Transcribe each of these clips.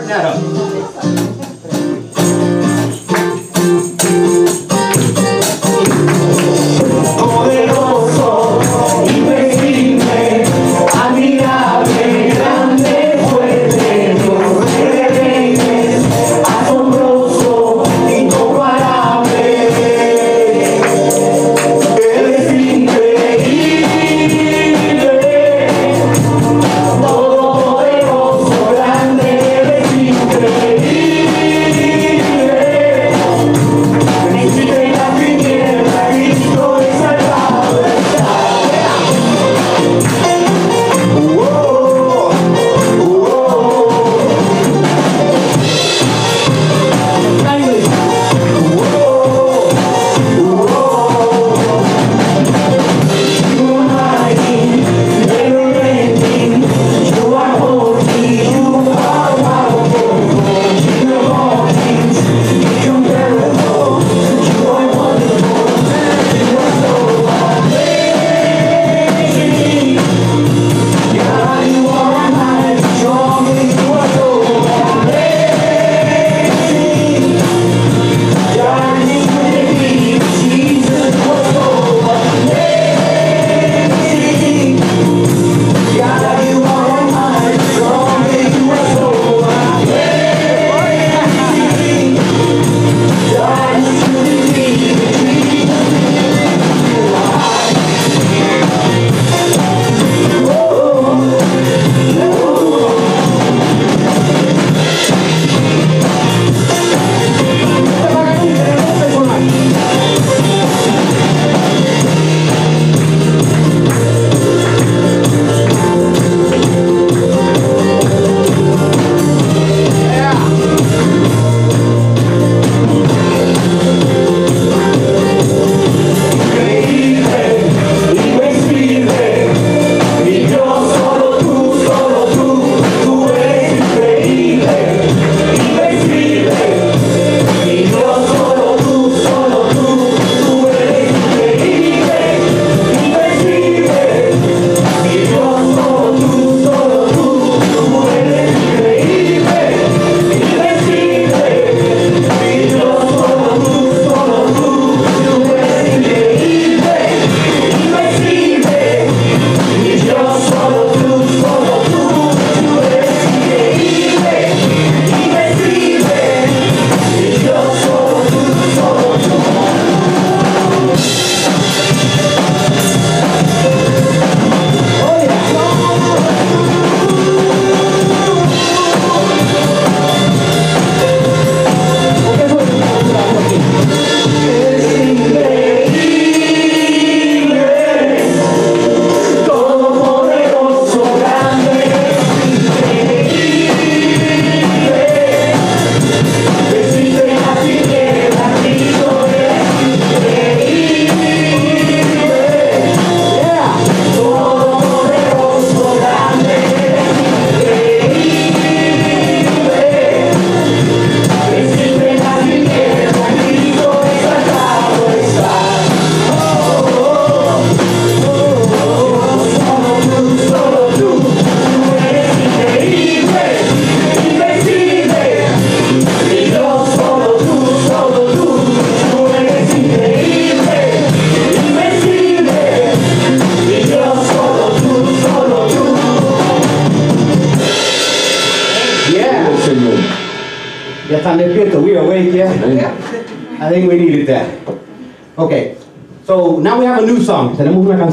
están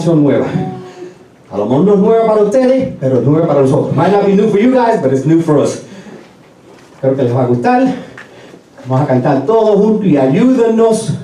canción nueva. A lo mejor no es nueva para ustedes, pero es nueva para nosotros. Might not be new for you guys, but it's new for us. Espero que les va a gustar. Vamos a cantar todos juntos y ayúdennos.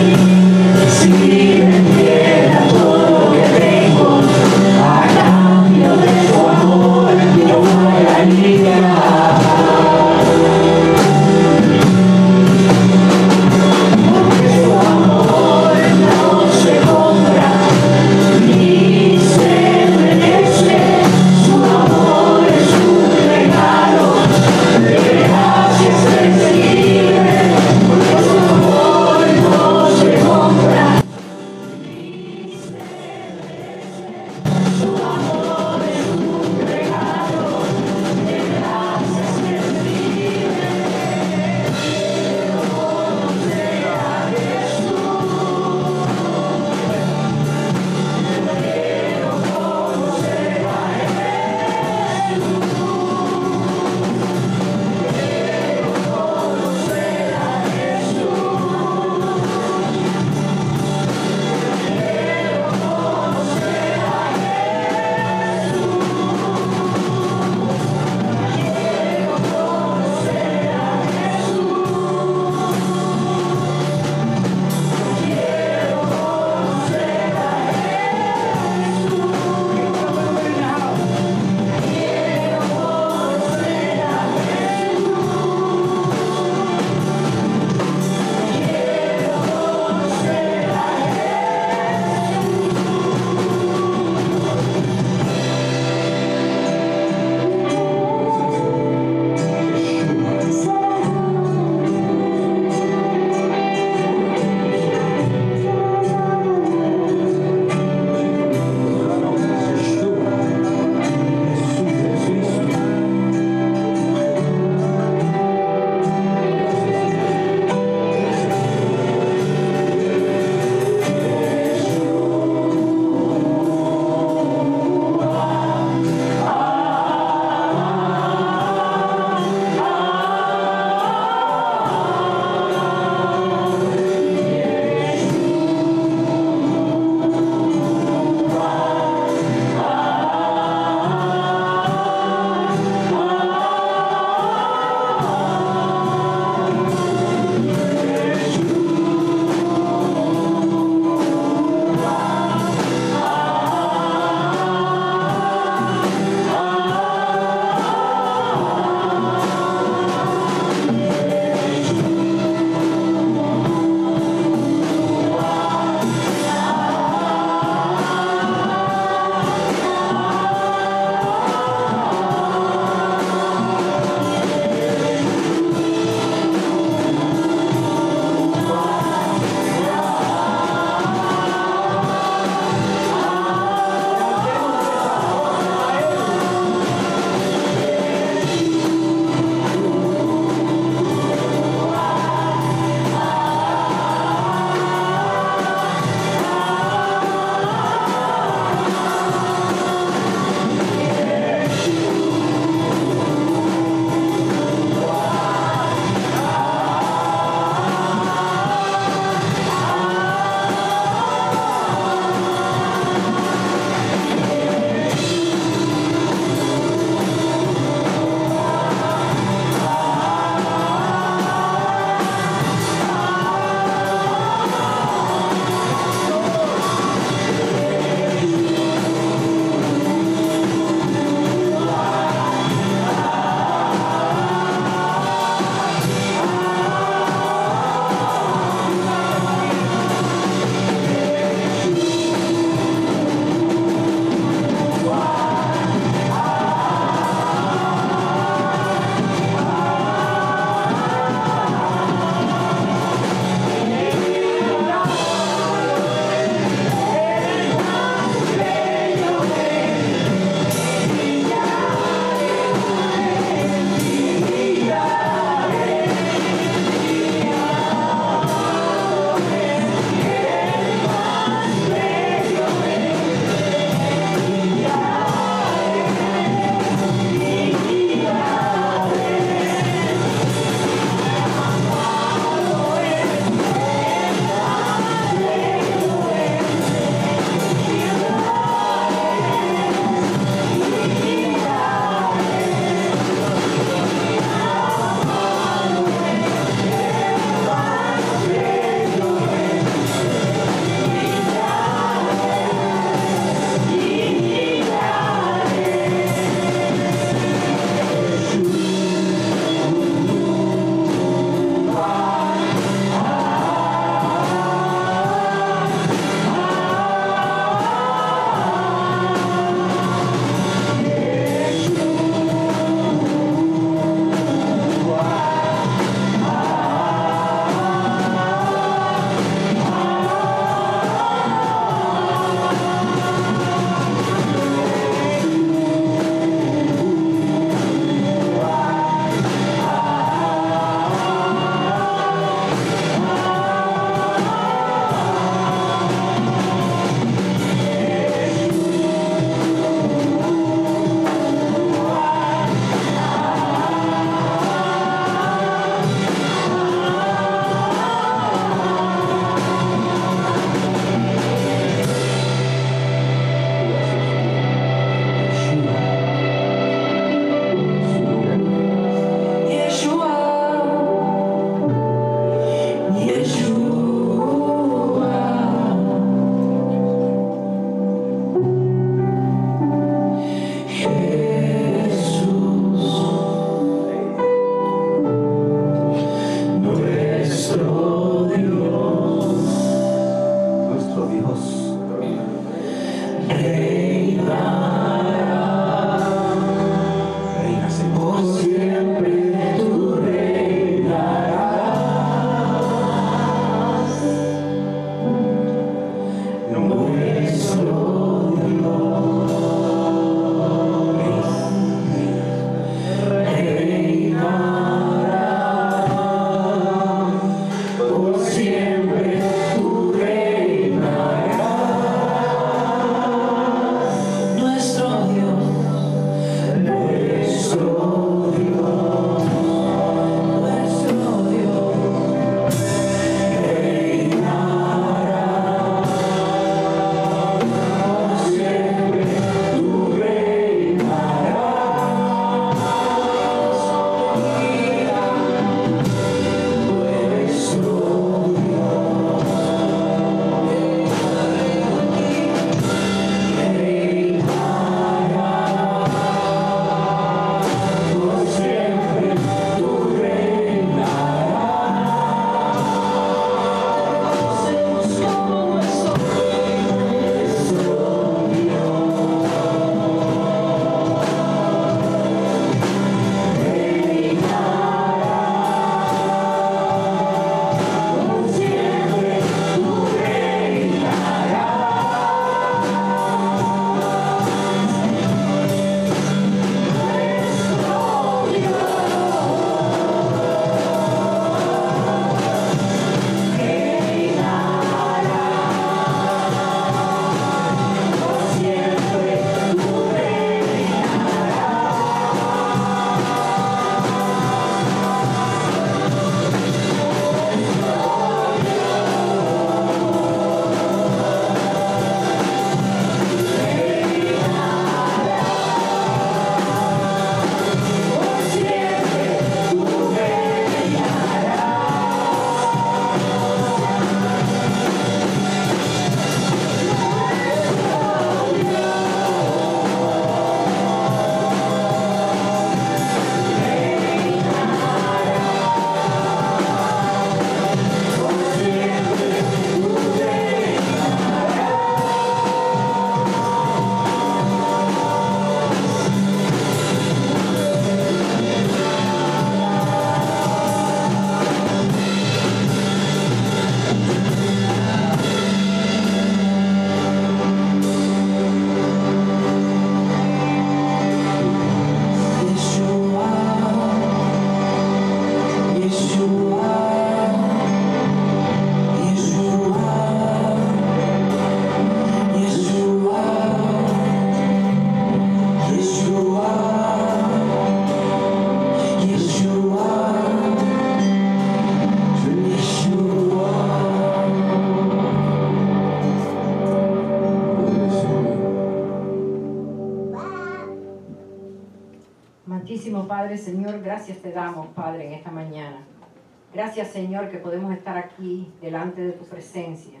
Aquí delante de tu presencia.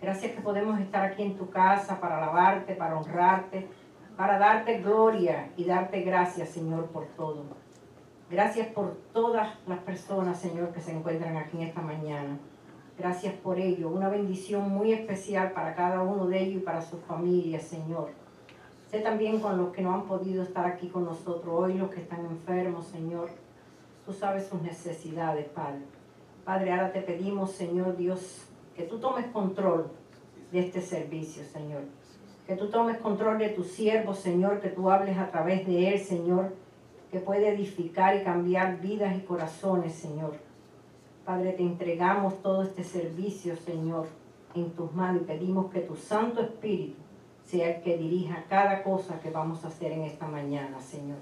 Gracias que podemos estar aquí en tu casa para alabarte, para honrarte, para darte gloria y darte gracias, Señor, por todo. Gracias por todas las personas, Señor, que se encuentran aquí esta mañana. Gracias por ello. Una bendición muy especial para cada uno de ellos y para sus familias, Señor. Sé también con los que no han podido estar aquí con nosotros hoy, los que están enfermos, Señor. Tú sabes sus necesidades, Padre. Padre, ahora te pedimos, Señor Dios, que tú tomes control de este servicio, Señor. Que tú tomes control de tu siervo, Señor, que tú hables a través de él, Señor, que puede edificar y cambiar vidas y corazones, Señor. Padre, te entregamos todo este servicio, Señor, en tus manos y pedimos que tu Santo Espíritu sea el que dirija cada cosa que vamos a hacer en esta mañana, Señor.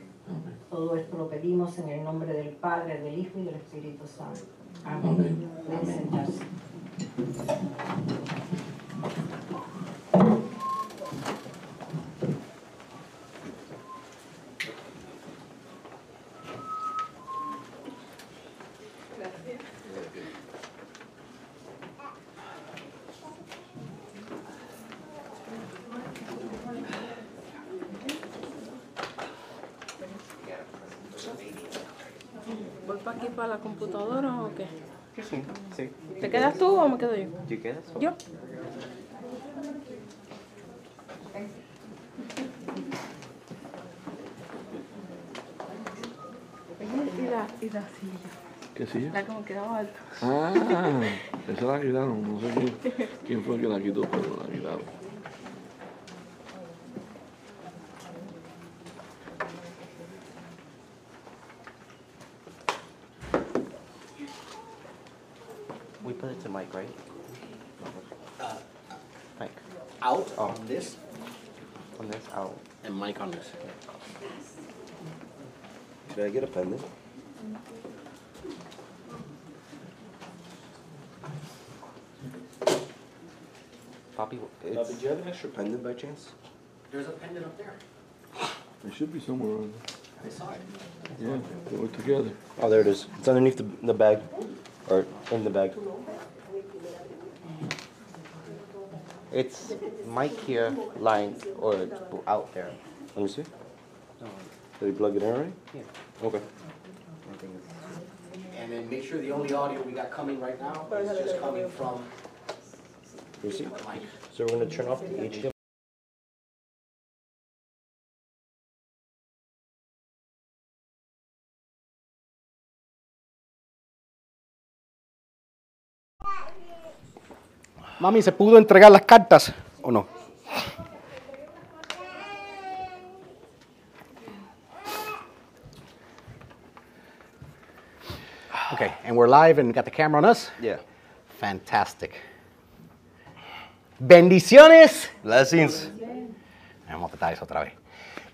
Todo esto lo pedimos en el nombre del Padre, del Hijo y del Espíritu Santo. Amén. Pueden sentarse. quedo yo. ¿Te quedas? Yo. Y la, y la silla. ¿Qué silla? La como quedaba alta. Ah, esa la quitaron. No sé quién, quién fue que la quitó, pero la quitaron. Put it to Mike, right? Mike, Out on this on this out. and Mike on this. Should I get a pen then? Poppy, it's, did you have an extra pendant by chance? There's a pendant up there. It should be somewhere on I saw it. there. Yeah, they were together. Oh, there it is. It's underneath the, the bag, or in the bag. It's Mike here, line or out there. Let me see. Did he plug it in already? Yeah. Okay. I think it's- And then make sure the only audio we got coming right now is just coming from Let me see. Mike. So we're gonna turn off the HDMI. Mami, ¿se pudo entregar las cartas o no? Okay, and we're live and got the camera on us? Yeah. Fantastic. Bendiciones. Blessings. Vamos a tratar eso otra vez.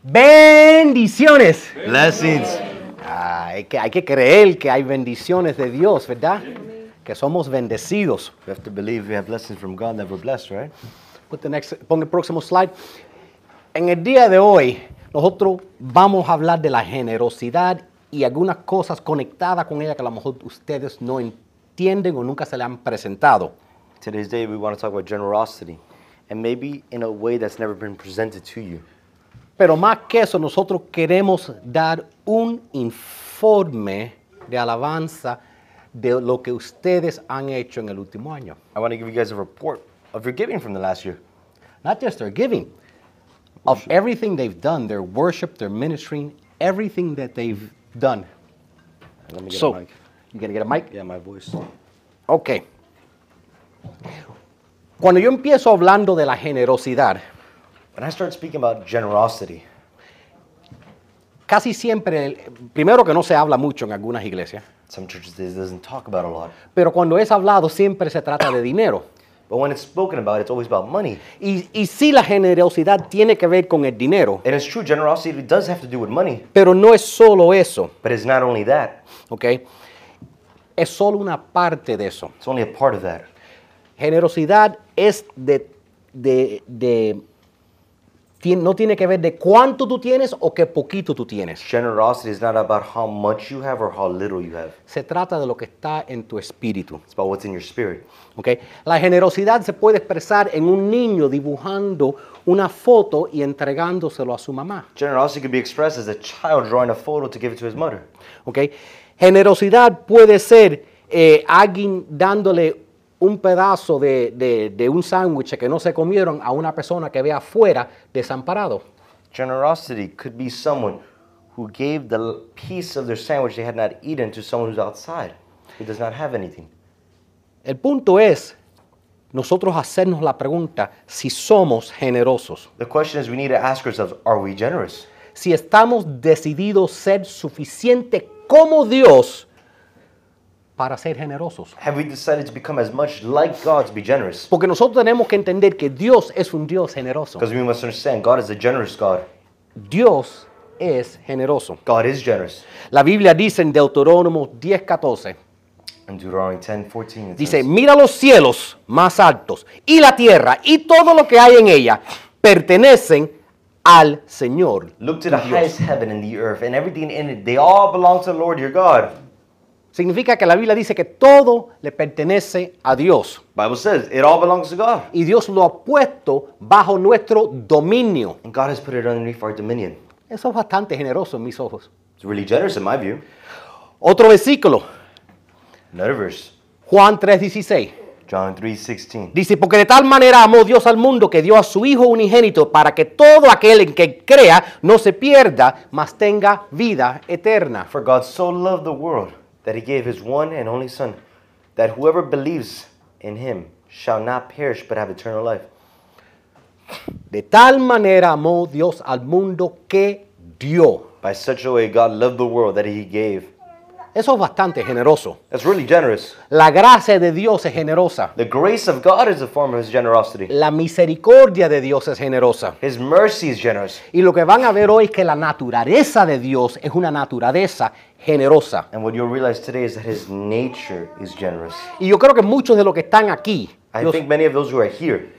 Bendiciones. Blessings. Ah, hay, que, hay que creer que hay bendiciones de Dios, ¿verdad? Que somos bendecidos. We have to believe we have blessings from God that we're blessed, right? Put the next, pon el próximo slide. En el día de hoy, nosotros vamos a hablar de la generosidad y algunas cosas conectadas con ella que a lo mejor ustedes no entienden o nunca se le han presentado. Today's day we want to talk about generosity, and maybe in a way that's never been presented to you. Pero más que eso, nosotros queremos dar un informe de alabanza de lo que ustedes han hecho en el último año. I want to give you guys a report of your giving from the last year. Not just their giving, of everything they've done, their worship, their ministering, everything that they've done. Let me get So, a mic. you gonna get a mic? Yeah, my voice. Ok. Cuando yo empiezo hablando de la generosidad, When I start speaking about generosity, casi siempre, primero que no se habla mucho en algunas iglesias, some churches this doesn't talk about a lot. pero cuando es hablado siempre se trata de dinero. But when it's spoken about, it's always about money. Y, y sí la generosidad tiene que ver con el dinero, And it's true, generosity does have to do with money. pero no es solo eso, But it's not only that, ¿ok? Es solo una parte de eso. it's only a part of that. Generosidad es de, de, de- no tiene que ver de cuánto tú tienes o qué poquito tú tienes. Generosity is not about how much you have or how little you have. Se trata de lo que está en tu espíritu. It's about what's in your spirit. La generosidad se puede expresar en un niño dibujando una foto y entregándoselo a su mamá. Generosity can be expressed as a child drawing a photo to give it to his mother. Generosidad puede ser eh, alguien dándole un pedazo de, de- de un sándwich que no se comieron a una persona que ve afuera desamparado. Generosity could be someone who gave the piece of their sandwich they had not eaten to someone who's outside, who does not have anything. El punto es nosotros hacernos la pregunta si somos generosos, The question is we need to ask ourselves, are we generous? si estamos decididos ser suficiente como Dios para ser generosos. Have we decided to become as much like God to be generous? Porque nosotros tenemos que entender que Dios es un Dios generoso. Because we must understand God is a generous God. Dios es generoso. God is generous. La Biblia dice en Deuterónomo 10:14, In Deuteronomy 10, 14, it dice, says, mira los cielos más altos y la tierra y todo lo que hay en ella pertenecen al Señor. Look to the highest heaven and the earth, and everything in it, they all belong to the Lord your God. Significa que la Biblia dice que todo le pertenece a Dios Bible says it all belongs to God. y Dios lo ha puesto bajo nuestro dominio. And God has put it underneath our dominion. Eso es bastante generoso en mis ojos. It's really generous in my view. Otro versículo, Another verse, Juan 3:16. John 3:16. Dice, porque de tal manera amó Dios al mundo que dio a su Hijo unigénito para que todo aquel en que crea no se pierda, mas tenga vida eterna. For God so loved the world that he gave his one and only Son, that whoever believes in him shall not perish but have eternal life. De tal manera amó Dios al mundo que dio. By such a way, God loved the world that he gave. Eso es bastante generoso. That's really generous. La gracia de Dios es generosa. The grace of God is a form of his generosity. La misericordia de Dios es generosa. His mercy is generous. Y lo que van a ver hoy es que la naturaleza de Dios es una naturaleza generosa. And what you'll realize today is that his nature is generous. Y yo creo que muchos de los que están aquí I los- think many of those who are here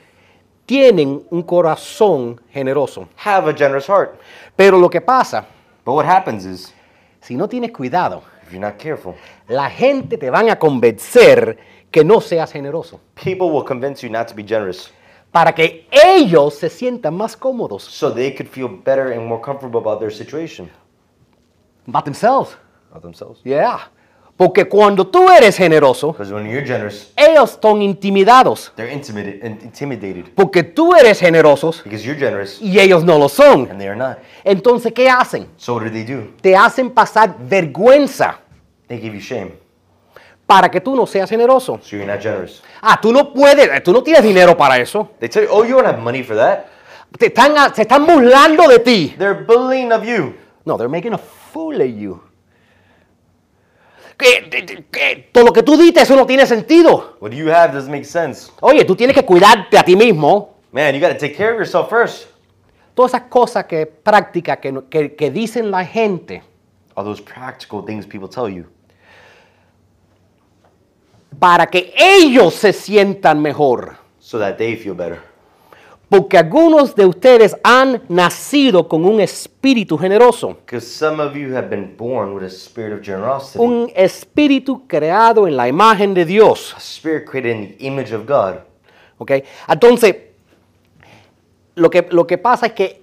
tienen un corazón generoso. have a generous heart. Pero lo que pasa, But what happens is, si no tienes cuidado, if you're not careful, la gente te van a convencer que no seas generoso. people will convince you not to be generous Para que ellos se sientan más cómodos. so they could feel better and more comfortable about their situation, About themselves. About themselves. Yeah. Porque cuando tú eres generoso, Because when you're generous, ellos son intimidados. they're intimidated, intimidated Porque tú eres generoso because you're generous y ellos no lo son. and they are not. Entonces, ¿qué hacen? So what do they do? Te hacen pasar vergüenza They give you shame. para que tú no seas generoso. So you're not generous. Ah, tú no puedes, tú no tienes dinero para eso. They tell you, oh, you don't have money for that. Te están, se están burlando de ti. They're bullying of you. No, they're making a fool of you. Que, que- todo lo que tú dices, eso no tiene sentido. What you have doesn't make sense. Oye, tú tienes que cuidarte a ti mismo. Man, you got to take care of yourself first. Todas esas cosas que prácticas que, que, que dicen la gente All those practical things people tell you para que ellos se sientan mejor. so that they feel better. Porque algunos de ustedes han nacido con un espíritu generoso. Because some of you have been born with a spirit of generosity, Un espíritu creado en la imagen de Dios. a spirit created in the image of God. ¿ok? Entonces, lo que, lo que pasa es que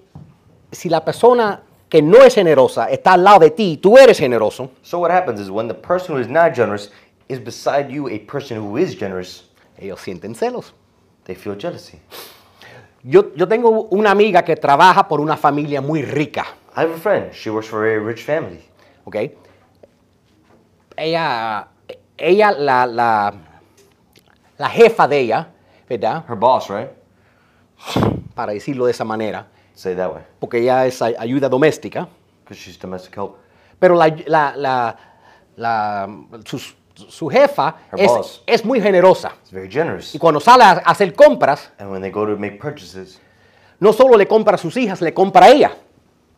si la persona que no es generosa está al lado de ti tú eres generoso, So what happens is when the person who is not generous is beside you, a person who is generous, ellos sienten celos. they feel jealousy. Yo, yo tengo una amiga que trabaja por una familia muy rica. I have a friend. She works for a very rich family. ¿ok? Ella, ella la, la, la jefa de ella, ¿verdad? Her boss, right? Para decirlo de esa manera, Say that way. porque ella es ay- ayuda doméstica, Because she's domestic help. pero la, la, la, la- su, su jefa es, boss. es muy generosa. It's very generous. Y cuando sale a hacer compras, And when they go to make purchases, no solo le compra a sus hijas, le compra a ella.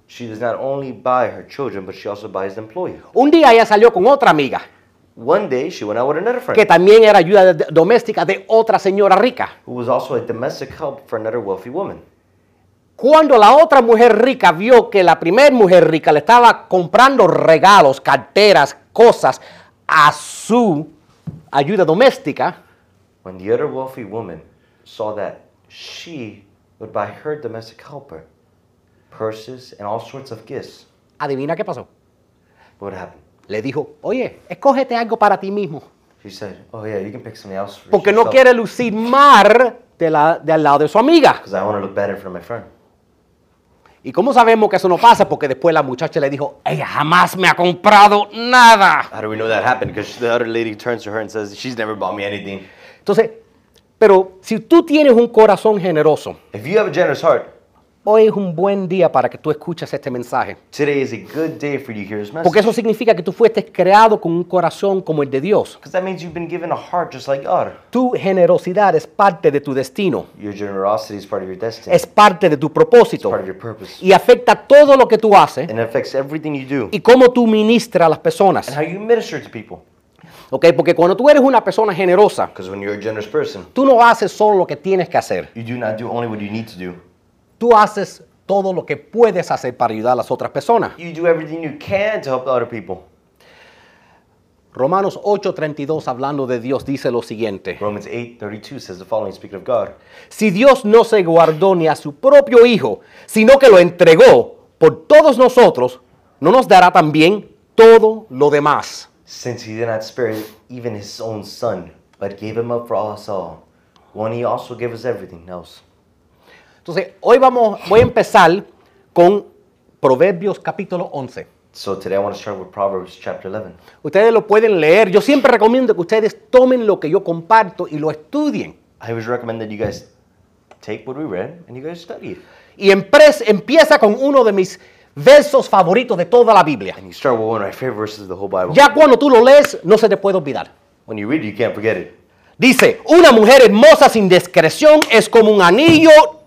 she does not only buy her children, but she also buys the employee. Un día ella salió con otra amiga, One day, she went out with another friend que también era ayuda de- doméstica de otra señora rica. who was also a domestic help for another wealthy woman. Cuando la otra mujer rica vio que la primera mujer rica le estaba comprando regalos, carteras, cosas a su ayuda doméstica, When the other wealthy woman saw that she would buy her domestic helper purses and all sorts of gifts, adivina qué pasó. what happened? Le dijo, oye, escógete algo para ti mismo, She said, "Oh yeah, you can pick something else for porque no yourself, quiere lucir mar de, la, de al lado de su amiga. because I want to look better for my friend." ¿Y cómo sabemos que eso no pasa? Porque después la muchacha le dijo, ella jamás me ha comprado nada. How do we know that happened? Because the other lady turns to her and says, "She's never bought me anything." Entonces, pero si tú tienes un corazón generoso, If you have a generous heart, hoy es un buen día para que tú escuches este mensaje. today is a good day for you to hear this message. Porque eso significa que tú fuiste creado con un corazón como el de Dios. Because that means you've been given a heart just like God. Tu generosidad es parte de tu destino, Your generosity is part of your destiny. es parte de tu It's propósito part of your purpose. y afecta todo lo que tú haces And it affects everything you do. y cómo tú ministras a las personas. And how you minister to people. ¿ok? Porque cuando tú eres una persona generosa, Because when you're a generous person, tú no haces solo lo que tienes que hacer, you do not do only what you need to do. Tú haces todo lo que puedes hacer para ayudar a las otras personas. You do everything you can to help other people. Romanos 8:32 hablando de Dios dice lo siguiente. Romans 8:32 says the following, speaking of God. Si Dios no se guardó ni a su propio Hijo, sino que lo entregó por todos nosotros, ¿no nos dará también todo lo demás? Since he did not spare even his own son, but gave him up for us all. He also gave us everything else. Entonces, hoy vamos, voy a empezar con Proverbios capítulo 11. So today I want to start with Proverbs chapter 11. Ustedes lo pueden leer. Yo siempre recomiendo que ustedes tomen lo que yo comparto y lo estudien. I always recommend that you guys take what we read and you guys study it. Y empieza con uno de mis versos favoritos de toda la Biblia. And you start with one of my favorite verses of the whole Bible. Ya cuando tú lo lees, no se te puede olvidar. When you read it, you can't forget it. Dice, una mujer hermosa sin discreción es como un anillo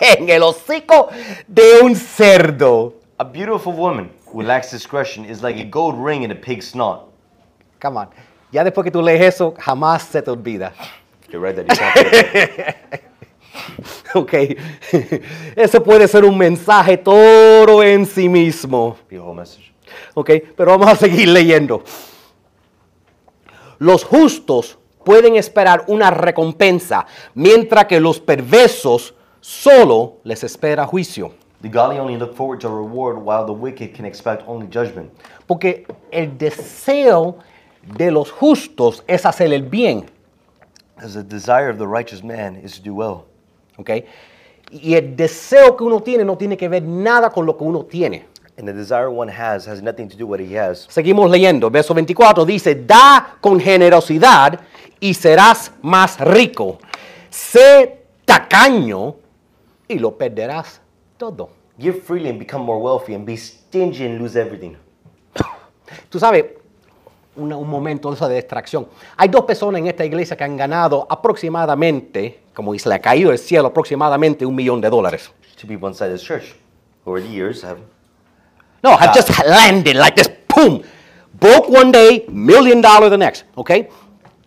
en el hocico de un cerdo. A beautiful woman who lacks discretion is like a gold ring in a pig's snot. Come on. Ya después que tú lees eso, jamás se te olvida. You read that, you can't. Ok. Ese puede ser un mensaje todo en sí mismo. Ok, pero vamos a seguir leyendo. Los justos pueden esperar una recompensa, mientras que los perversos solo les espera juicio. The godly only look forward to reward, while the wicked can expect only judgment. Porque el deseo de los justos es hacer el bien. As the desire of the righteous man is to do well. ¿ok? Y el deseo que uno tiene no tiene que ver nada con lo que uno tiene. And the desire one has has nothing to do with what he has. Seguimos leyendo. Verso 24 dice, da con generosidad y serás más rico. Sé tacaño y lo perderás todo. Give freely and become more wealthy, and be stingy and lose everything. Tú sabes, una- un momento de distracción. Hay dos personas en esta iglesia que han ganado aproximadamente, como se le ha caído del cielo, aproximadamente un millón de dólares. Two people inside this church over the years have No, have just landed like this, boom. Broke one day, million dollar the next, ¿ok?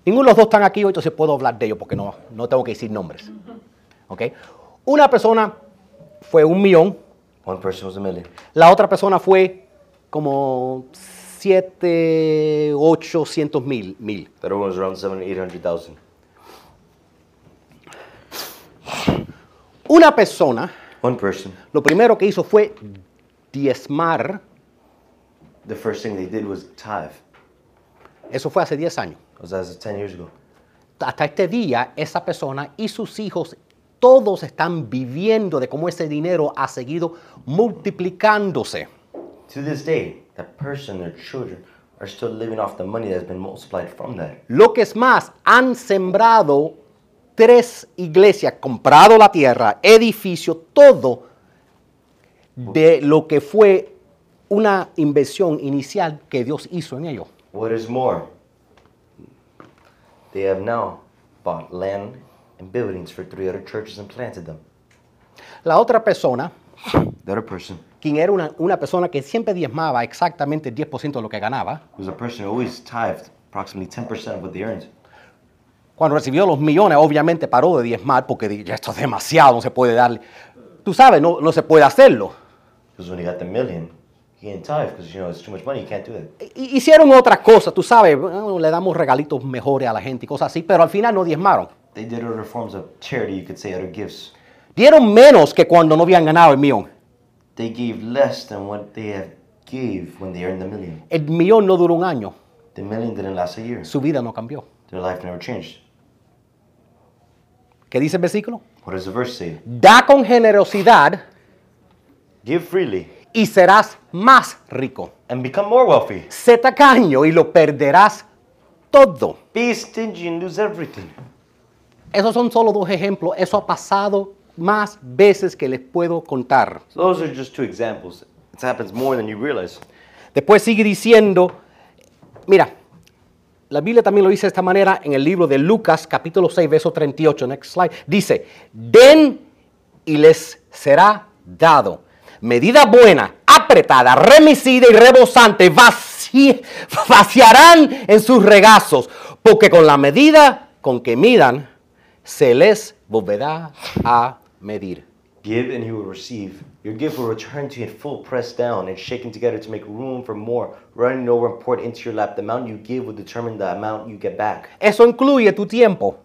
Ninguno de los dos están aquí hoy, entonces puedo hablar de ellos porque no, no tengo que decir nombres, ¿ok? Una persona fue un millón, one person was a million. la otra persona fue como siete, ochocientos mil, mil. One was around. Una persona, One person. lo primero que hizo fue diezmar, The first thing they did was tithe. eso fue hace 10 años. Was as years ago. hasta este día, esa persona y sus hijos, todos están viviendo de cómo ese dinero ha seguido multiplicándose. To this day, that person, their children, are still living off the money that's been multiplied from that. Lo que es más, han sembrado tres iglesias, comprado la tierra, edificio, todo de lo que fue una inversión inicial que Dios hizo en ellos. What is more, they have now bought land and buildings for three other churches and planted them. La otra persona, The other person quien era una, una persona que siempre diezmaba exactamente el 10% de lo que ganaba, was a person who always tithed approximately 10% of what they earned. Cuando recibió los millones, obviamente paró de diezmar porque di- ya esto es demasiado, no se puede darle. Tú sabes, no, no se puede hacerlo. Because when he got the million, he didn't tithe because, you know, it's too much money, you can't do that. Hi- Hicieron otras cosas, tú sabes, bueno, le damos regalitos mejores a la gente y cosas así, pero al final no diezmaron. They did other forms of charity, you could say, other gifts. Dieron menos que cuando no habían ganado el millón. They gave less than what they have gave when they earned the million. El millón no duró un año, The million didn't last a year. su vida no cambió. Their life never changed. ¿Qué dice el versículo? What does the verse say? Da con generosidad Give freely y serás más rico. and become more wealthy. Sé tacaño y lo perderás todo. Be stingy and lose everything. Esos son solo dos ejemplos. Eso ha pasado más veces que les puedo contar. So those are just two examples. It happens more than you realize. Después sigue diciendo, mira, la Biblia también lo dice de esta manera en el libro de Lucas, capítulo 6, verso 38. Next slide. Dice, den y les será dado. Medida buena, apretada, remisida y rebosante, vaci- vaciarán en sus regazos, porque con la medida con que midan, se les volverá a medir. Give and you will receive. Your gift will return to you in full, pressed down and shaken together to make room for more, running over and poured into your lap. The amount you give will determine the amount you get back. Eso incluye tu tiempo,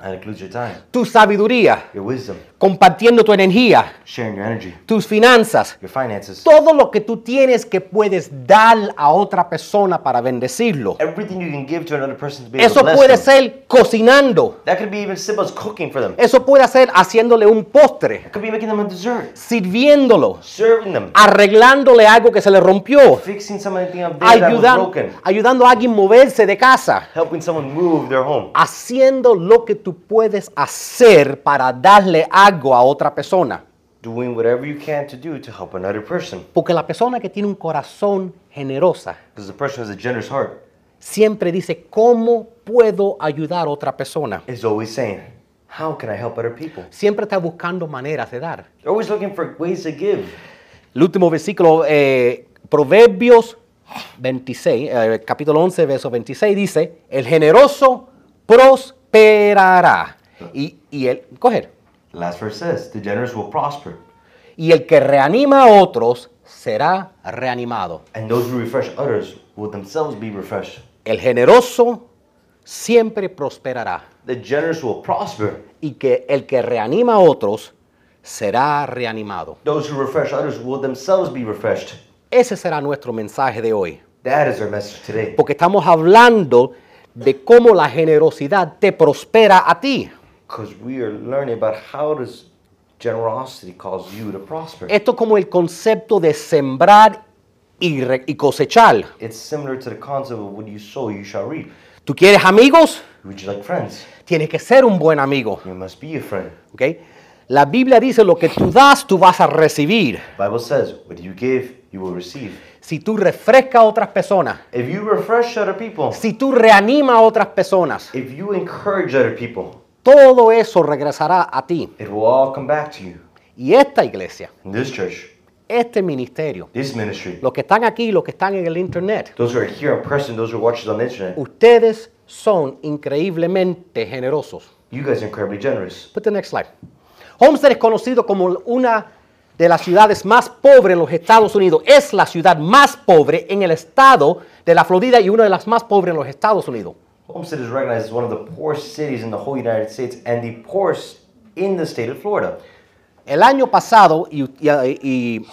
That includes your time, tu sabiduría, your wisdom, compartiendo tu energía, sharing your energy, tus finanzas, your finances, todo lo que tú tienes que puedes dar a otra persona para bendecirlo. everything you can give to another person to be able Eso to puede them. ser cocinando. That could be even simple as cooking for them. Eso puede ser haciéndole un postre, It could be making them a dessert, sirviéndolo, serving them, arreglándole algo que se le rompió, fixing something up there that was broken, ayudando a alguien moverse de casa, helping someone move their home. haciendo lo que tú puedes hacer para darle algo a otra persona. Doing whatever you can to do to help another person. Porque la persona que tiene un corazón generosa Because the person has a generous heart siempre dice, ¿cómo puedo ayudar a otra persona? is always saying, How can I help other people? Siempre está buscando maneras de dar. They're always looking for ways to give. El último versículo, eh, Proverbios 26, eh, capítulo 11, verso 26, dice, el generoso prosperará. Y, y el, coger, last verse says, The generous will prosper, y el que reanima a otros será reanimado. and those who refresh others will themselves be refreshed. El generoso siempre prosperará. The generous will prosper. Y que el que reanima a otros será reanimado. Those who refresh others will themselves be refreshed. Ese será nuestro mensaje de hoy. That is our message today. Porque estamos hablando de cómo la generosidad te prospera a ti. Because we are learning about how does generosity cause you to prosper. Esto como el concepto de sembrar y, re- y cosechar. It's similar to the concept of when you sow, you shall reap. ¿Tú quieres amigos? Would you like friends? Tienes que ser un buen amigo. You must be a friend. ¿ok? La Biblia dice lo que tú das, tú vas a recibir. Bible says, what you give, you will receive. Si tú refrescas a otras personas, If you refresh other people, si tú reanimas a otras personas, if you encourage other people, todo eso regresará a ti. it will all come back to you. Y esta iglesia, In this church, este ministerio, this ministry, los que están aquí, los que están en el internet, those who are here in person, those who are watching on the internet, ustedes son increíblemente generosos. you guys are incredibly generous. Put the next slide. Homestead es conocido como una de las ciudades más pobres en los Estados Unidos. Es la ciudad más pobre en el estado de la Florida y una de las más pobres en los Estados Unidos. Homestead is recognized as one of the poorest cities in the whole United States and the poorest in the state of Florida. El año pasado, y, y-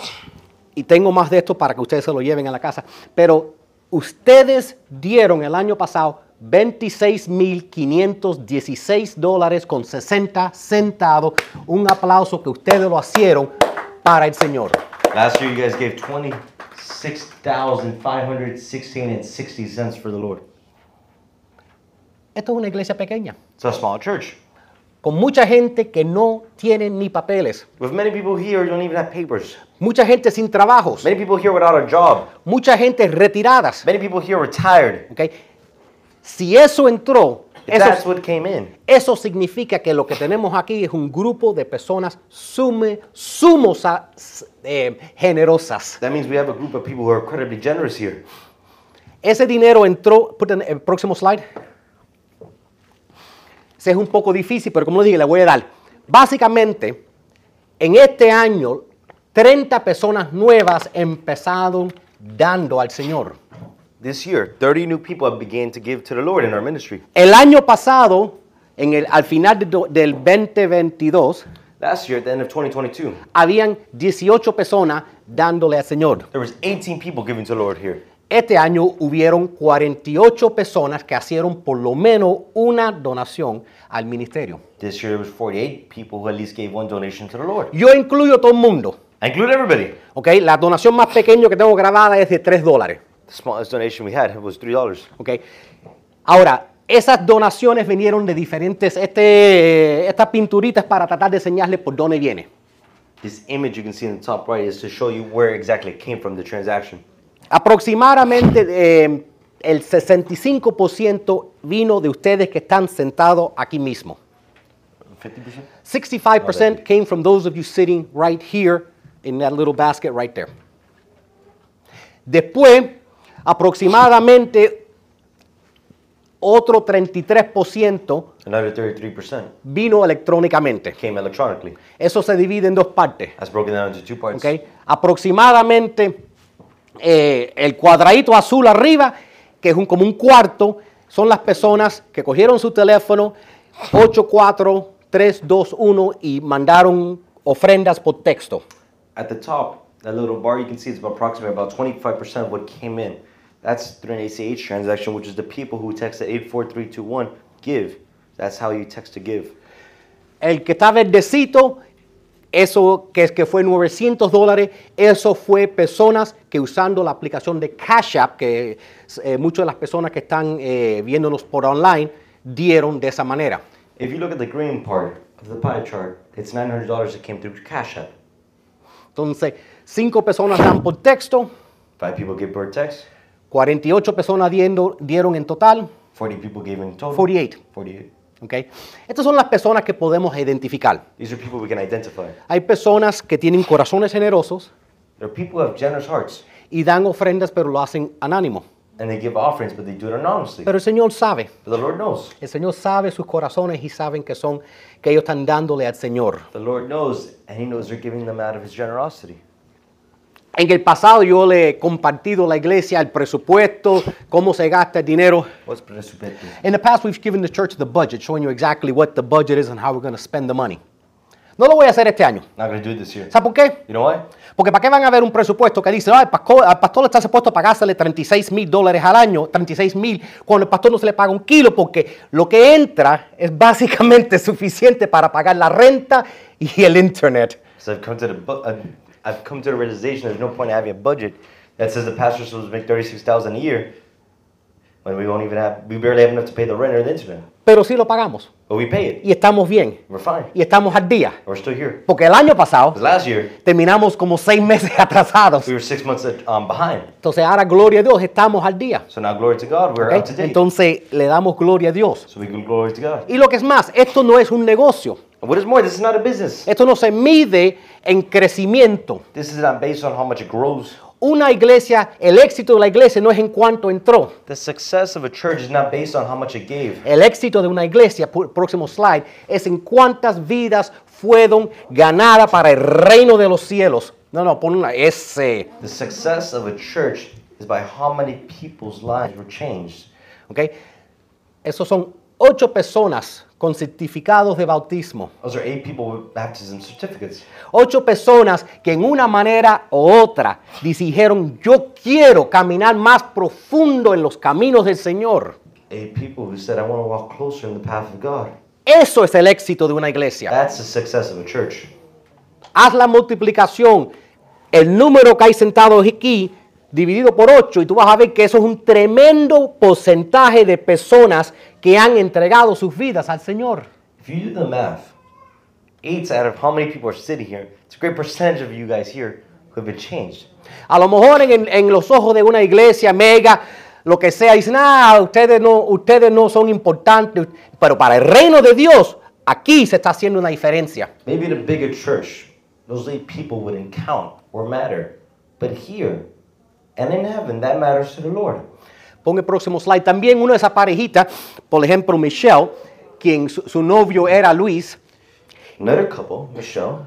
y- tengo más de esto para que ustedes se lo lleven a la casa, pero ustedes dieron el año pasado 26.516 dólares con 60 centavos. Un aplauso que ustedes lo hicieron para el Señor. Last year, you guys gave twenty-six thousand five hundred sixteen and sixty cents for the Lord. Esto es una iglesia pequeña, It's a small church con mucha gente que no tiene ni papeles, with many people here who don't even have papers. mucha gente sin trabajos, Many people here without a job. mucha gente retiradas. Many people here retired. ¿ok? Si eso entró, If that's eso, what came in, eso significa que lo que tenemos aquí es un grupo de personas sume, sumos eh, generosas. that means we have a group of people who are incredibly generous here. Ese dinero entró, put in el próximo slide. Es un poco difícil, pero como lo dije, le voy a dar. Básicamente, en este año, 30 personas nuevas empezaron dando al Señor. This year, 30 new people have begun to give to the Lord in our ministry. El año pasado, en el, al final de do- del 2022, Last year, at the end of 2022, habían 18 personas dándole al Señor. there was 18 people giving to the Lord here. Este año hubieron 48 personas que hicieron por lo menos una donación al ministerio. This year, there was 48 people who at least gave one donation to the Lord. Yo incluyo a todo el mundo. I include everybody. ¿ok? La donación más pequeña que tengo grabada es de 3 dólares. The smallest donation we had was $3. ¿ok? Ahora, esas donaciones vinieron de diferentes, este, estas pinturitas para tratar de enseñarles por dónde viene. This image you can see in the top right is to show you where exactly it came from, the transaction. Aproximadamente eh, el 65% vino de ustedes que están sentados aquí mismo. 50%? 65% came from those of you sitting right here in that little basket right there. Después, aproximadamente otro 33% Another 33% vino electrónicamente. came electronically. Eso se divide en dos partes. That's broken down into two parts. ¿ok? Aproximadamente eh, el cuadradito azul arriba, que es un, como un cuarto, son las personas que cogieron su teléfono 84 3, 2, 1 y mandaron ofrendas por texto. At the top, that little bar you can see is about approximately about 25% of what came in. That's through an ACH transaction, which is the people who texted 84321 give. That's how you text to give. El que está verdecito, eso que, es que fue 900 dólares, eso fue personas que usando la aplicación de Cash App, que eh, muchas de las personas que están eh, viéndonos por online dieron de esa manera. If you look at the green part of the pie chart, it's $900 that came through Cash App. Entonces, cinco personas dan por texto, Five people give per text, 48 personas diendo- dieron en total, 40 people gave in total. 48. 48. ¿Ok? Estas son las personas que podemos identificar. These are people we can identify. Hay personas que tienen corazones generosos There are people who have generous hearts y dan ofrendas, pero lo hacen anónimo. and they give offerings, but they do it anonymously. Pero el Señor sabe. But the Lord knows. El Señor sabe sus corazones y saben que son que ellos están dándole al Señor. The Lord knows, and He knows they're giving them out of His generosity. En el pasado yo le he compartido a la iglesia el presupuesto, cómo se gasta el dinero. What's presupuesto? In the past we've given the church the budget, showing you exactly what the budget is and how we're going to spend the money. No lo voy a hacer este año. Not to do it this year. ¿Sabe por qué? You know why? Porque ¿para qué van a ver un presupuesto que dice, "Ah, el pastor, al pastor le está supuesto pagársele 36 mil dólares al año, 36 mil, cuando el pastor no se le paga un kilo? Porque lo que entra es básicamente suficiente para pagar la renta y el internet. So I've come to the bu- uh, I've come to the realization there's no point in having a budget that says the pastor's supposed to make thirty six thousand a year when we won't even have we barely have enough to pay the rent or the internet. Pero sí lo pagamos But we pay it. y estamos bien We're fine. y estamos al día. We're still here. Porque el año pasado last year terminamos como seis meses atrasados. we were six months um, behind. Entonces ahora, gloria a Dios, estamos al día. So now glory to God, we're ¿ok? up to date. Entonces le damos gloria a Dios. so we give glory to God. Y lo que es más, esto no es un negocio. What is more, this is not a business. Esto no se mide en crecimiento. This is not based on how much it grows. Una iglesia, el éxito de la iglesia no es en cuánto entró. The success of a church is not based on how much it gave. El éxito de una iglesia, pu- próximo slide, es en cuántas vidas fueron ganadas para el reino de los cielos. No, no, pon una S. The success of a church is by how many people's lives were changed. ¿ok? Esos son ocho personas con certificados de bautismo. Those are eight people with baptism certificates. Ocho personas que en una manera u otra dijeron, yo quiero caminar más profundo en los caminos del Señor. Eight people who said, I want to walk closer in the path of God. Eso es el éxito de una iglesia. That's the success of a church. Haz la multiplicación, el número que hay sentado aquí, dividido por ocho, y tú vas a ver que eso es un tremendo porcentaje de personas que han entregado sus vidas al Señor. If you do the math, eight out of how many people are sitting here, it's a great percentage of you guys here who have been changed. A lo mejor en, en los ojos de una iglesia mega, lo que sea, dicen, ah, ustedes no, ustedes no son importantes, pero para el reino de Dios, aquí se está haciendo una diferencia. Maybe in a bigger church, those eight people wouldn't count or matter. But here and in heaven, that matters to the Lord. Pon el próximo slide. También una de esas parejitas, por ejemplo, Michelle, quien su, su novio era Luis, Another couple, Michelle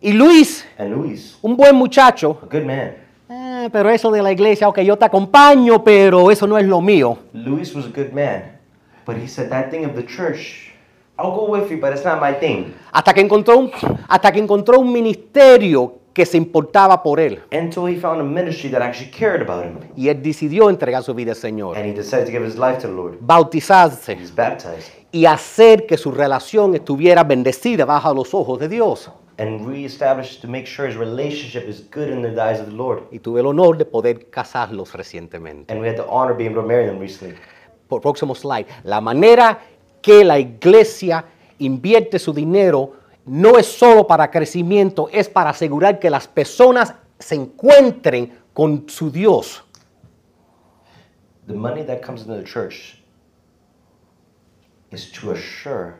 y Luis, and Luis, un buen muchacho, a good man. "Eh, pero eso de la iglesia, ok, yo te acompaño, pero eso no es lo mío. Luis was a good man, but he said that thing of the church, I'll go with you, but it's not my thing. Hasta que encontró un, hasta que encontró un ministerio que se importaba por él. Until he found a ministry that actually cared about him. Y él decidió entregar su vida al Señor, And he decided to give his life to the Lord. bautizarse He's baptized y hacer que su relación estuviera bendecida bajo los ojos de Dios. and reestablished to make sure his relationship is good in the eyes of the Lord. Y tuve el honor de poder casarlos recientemente. And we had the honor of being able to marry them recently. Por próximo slide. La manera que la iglesia invierte su dinero no es solo para crecimiento, es para asegurar que las personas se encuentren con su Dios. The money that comes into the church is to assure,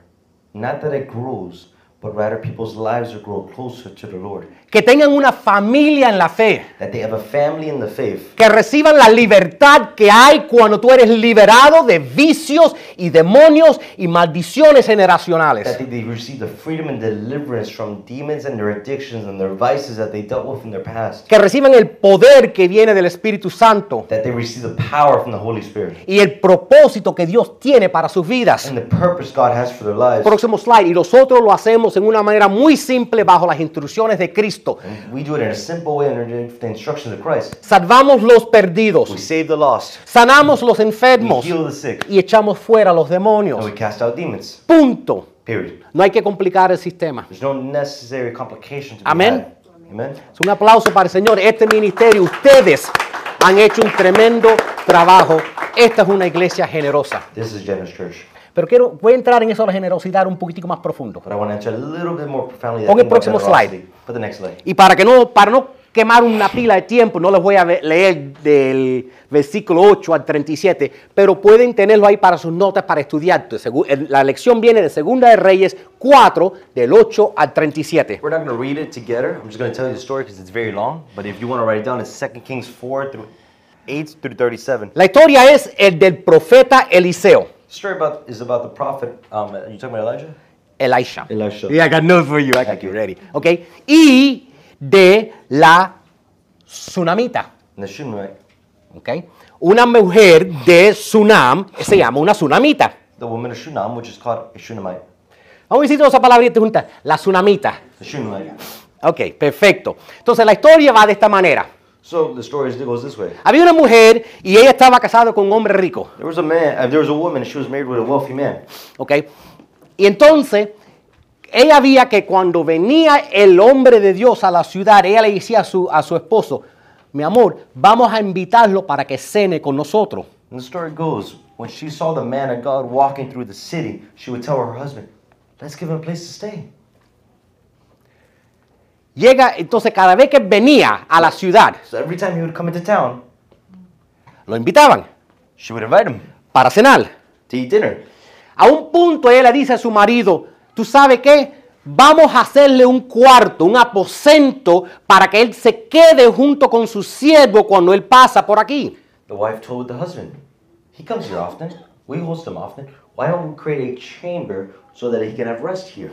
not that it grows, but rather people's lives will grow closer to the Lord. Que tengan una familia en la fe, that they have a family in the faith, que reciban la libertad que hay cuando tú eres liberado de vicios y demonios y maldiciones generacionales. that they, they receive the freedom and deliverance from demons and their addictions and their vices that they dealt with in their past, Que reciban el poder que viene del Espíritu Santo that they receive the power from the Holy Spirit y el propósito que Dios tiene para sus vidas. and the purpose God has for their lives. Próximo slide. Y nosotros lo hacemos en una manera muy simple bajo las instrucciones de Cristo. And we do it in a simple way under the instructions of Christ. Salvamos los perdidos, We save the lost, sanamos los we enfermos heal the sick, y echamos fuera los and demonios. we cast out demons. Punto. Period. No hay que complicar el sistema. There's no necessary complication to be had. Amen. Es un aplauso para el Señor. Este ministerio, ustedes han hecho un tremendo trabajo. Esta es una iglesia generosa. This is Generous Church. Pero quiero, voy a entrar en eso de la generosidad un poquitico más profundo. Pon el próximo slide. Y para que no, para no quemar una pila de tiempo, no les voy a leer del versículo 8 al 37, pero pueden tenerlo ahí para sus notas para estudiar. La lección viene de Segunda de Reyes 4, del 8 al 37. We're not going to read it together. I'm just going to tell you the story because it's very long. But if you want to write it down, it's 2 Kings 4 through 8 through 37. La historia es el del profeta Eliseo. The story about is about the prophet. Um, are you talking about Elijah? Elisha. Elisha. Yeah, I got news for you. I got Thank you ready. Okay. Y de la tsunamita. The. Okay. Una mujer de Sunam se llama una tsunamita. The woman of Shunam, which is called a Shunammite. Vamos a decir todas esas palabritas juntas. La tsunamita. The Shunammite. Ok, perfecto. Entonces la historia va de esta manera. So the story goes this way. Había una mujer y ella estaba casada con un hombre rico. There was a man. Uh, there was a woman. She was married with a wealthy man. ¿Ok? Y entonces ella veía que cuando venía el hombre de Dios a la ciudad, ella le decía a su, a su esposo, mi amor, vamos a invitarlo para que cene con nosotros. And the story goes, when she saw the man of God walking through the city, she would tell her husband, "Let's give him a place to stay." Llega, entonces cada vez que venía a la ciudad, So every time he would come into town, lo invitaban she would invite him para cenar. to eat dinner. A un punto ella le dice a su marido, ¿tú sabes qué? Vamos a hacerle un cuarto, un aposento, para que él se quede junto con su siervo cuando él pasa por aquí. The wife told the husband, "He comes here often. We host him often. Why don't we create a chamber so that he can have rest here?"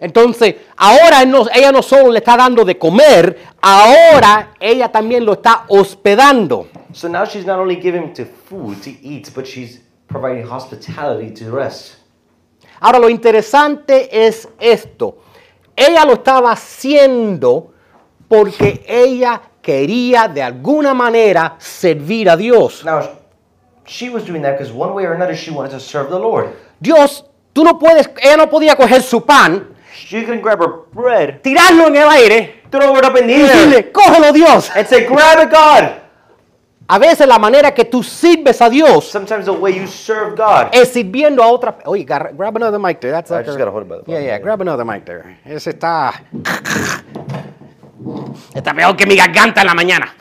Entonces, ahora no- ella no solo le está dando de comer, ahora ella también lo está hospedando. So now she's not only giving him to food to eat, but she's providing hospitality to rest. Ahora lo interesante es esto. Ella lo estaba haciendo porque ella quería de alguna manera servir a Dios. Now, she was doing that because one way or another she wanted to serve the Lord. Dios, tú no puedes, ella no podía coger su pan, She can grab her bread, tirarlo en el aire throw it up in the y air, decirle, cógelo Dios. and say, "Grab it, God." A veces la manera que tú sirves a Dios Sometimes the way you serve God. es sirviendo a otra. Oye, grab another mic there. That's I like just a- gotta hold it by the Yeah, yeah, grab another mic there. Ese está. Está peor que mi garganta en la mañana.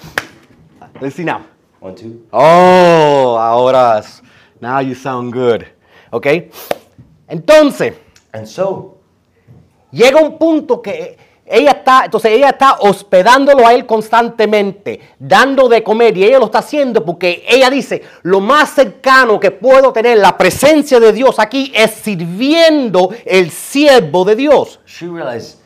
Let's see now. One, two. Oh, ahora. Now you sound good. ¿Ok? Entonces, And so, llega un punto que ella está, entonces ella está hospedándolo a él constantemente, dando de comer y ella lo está haciendo porque ella dice, lo más cercano que puedo tener la presencia de Dios aquí es sirviendo el siervo de Dios. she realized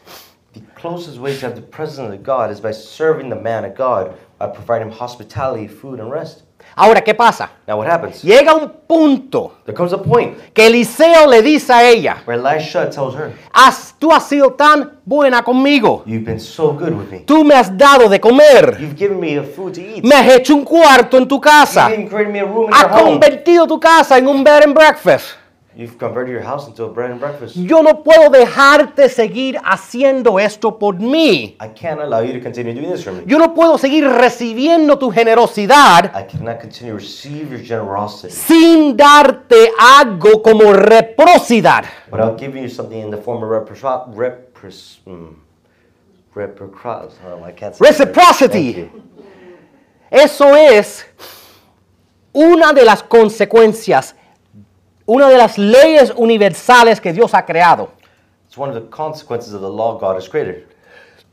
the closest way to have the presence of God is by serving the man of God by providing hospitality, food, and rest. Ahora, ¿qué pasa? Now, what happens? Llega un punto There comes a point que Eliseo le dice a ella, where Elisha tells her, "Has- tú has sido tan buena conmigo, You've been so good with me. tú me has dado de comer, You've given me a food to eat. me has hecho un cuarto en tu casa, You've even created me a room in has your home. convertido tu casa en un bed and breakfast. You've converted your house into a bread and breakfast. Yo no puedo dejarte seguir haciendo esto por mí. I can't allow you to continue doing this for me. Yo no puedo seguir recibiendo tu generosidad I cannot continue to receive your generosity sin darte algo como reciprocidad. without giving you something in the form of repros- repros- mm, reprocros- oh, I can't. Reciprocity. Eso es una de las consecuencias, una de las leyes universales que Dios ha creado. It's one of the consequences of the law God has created.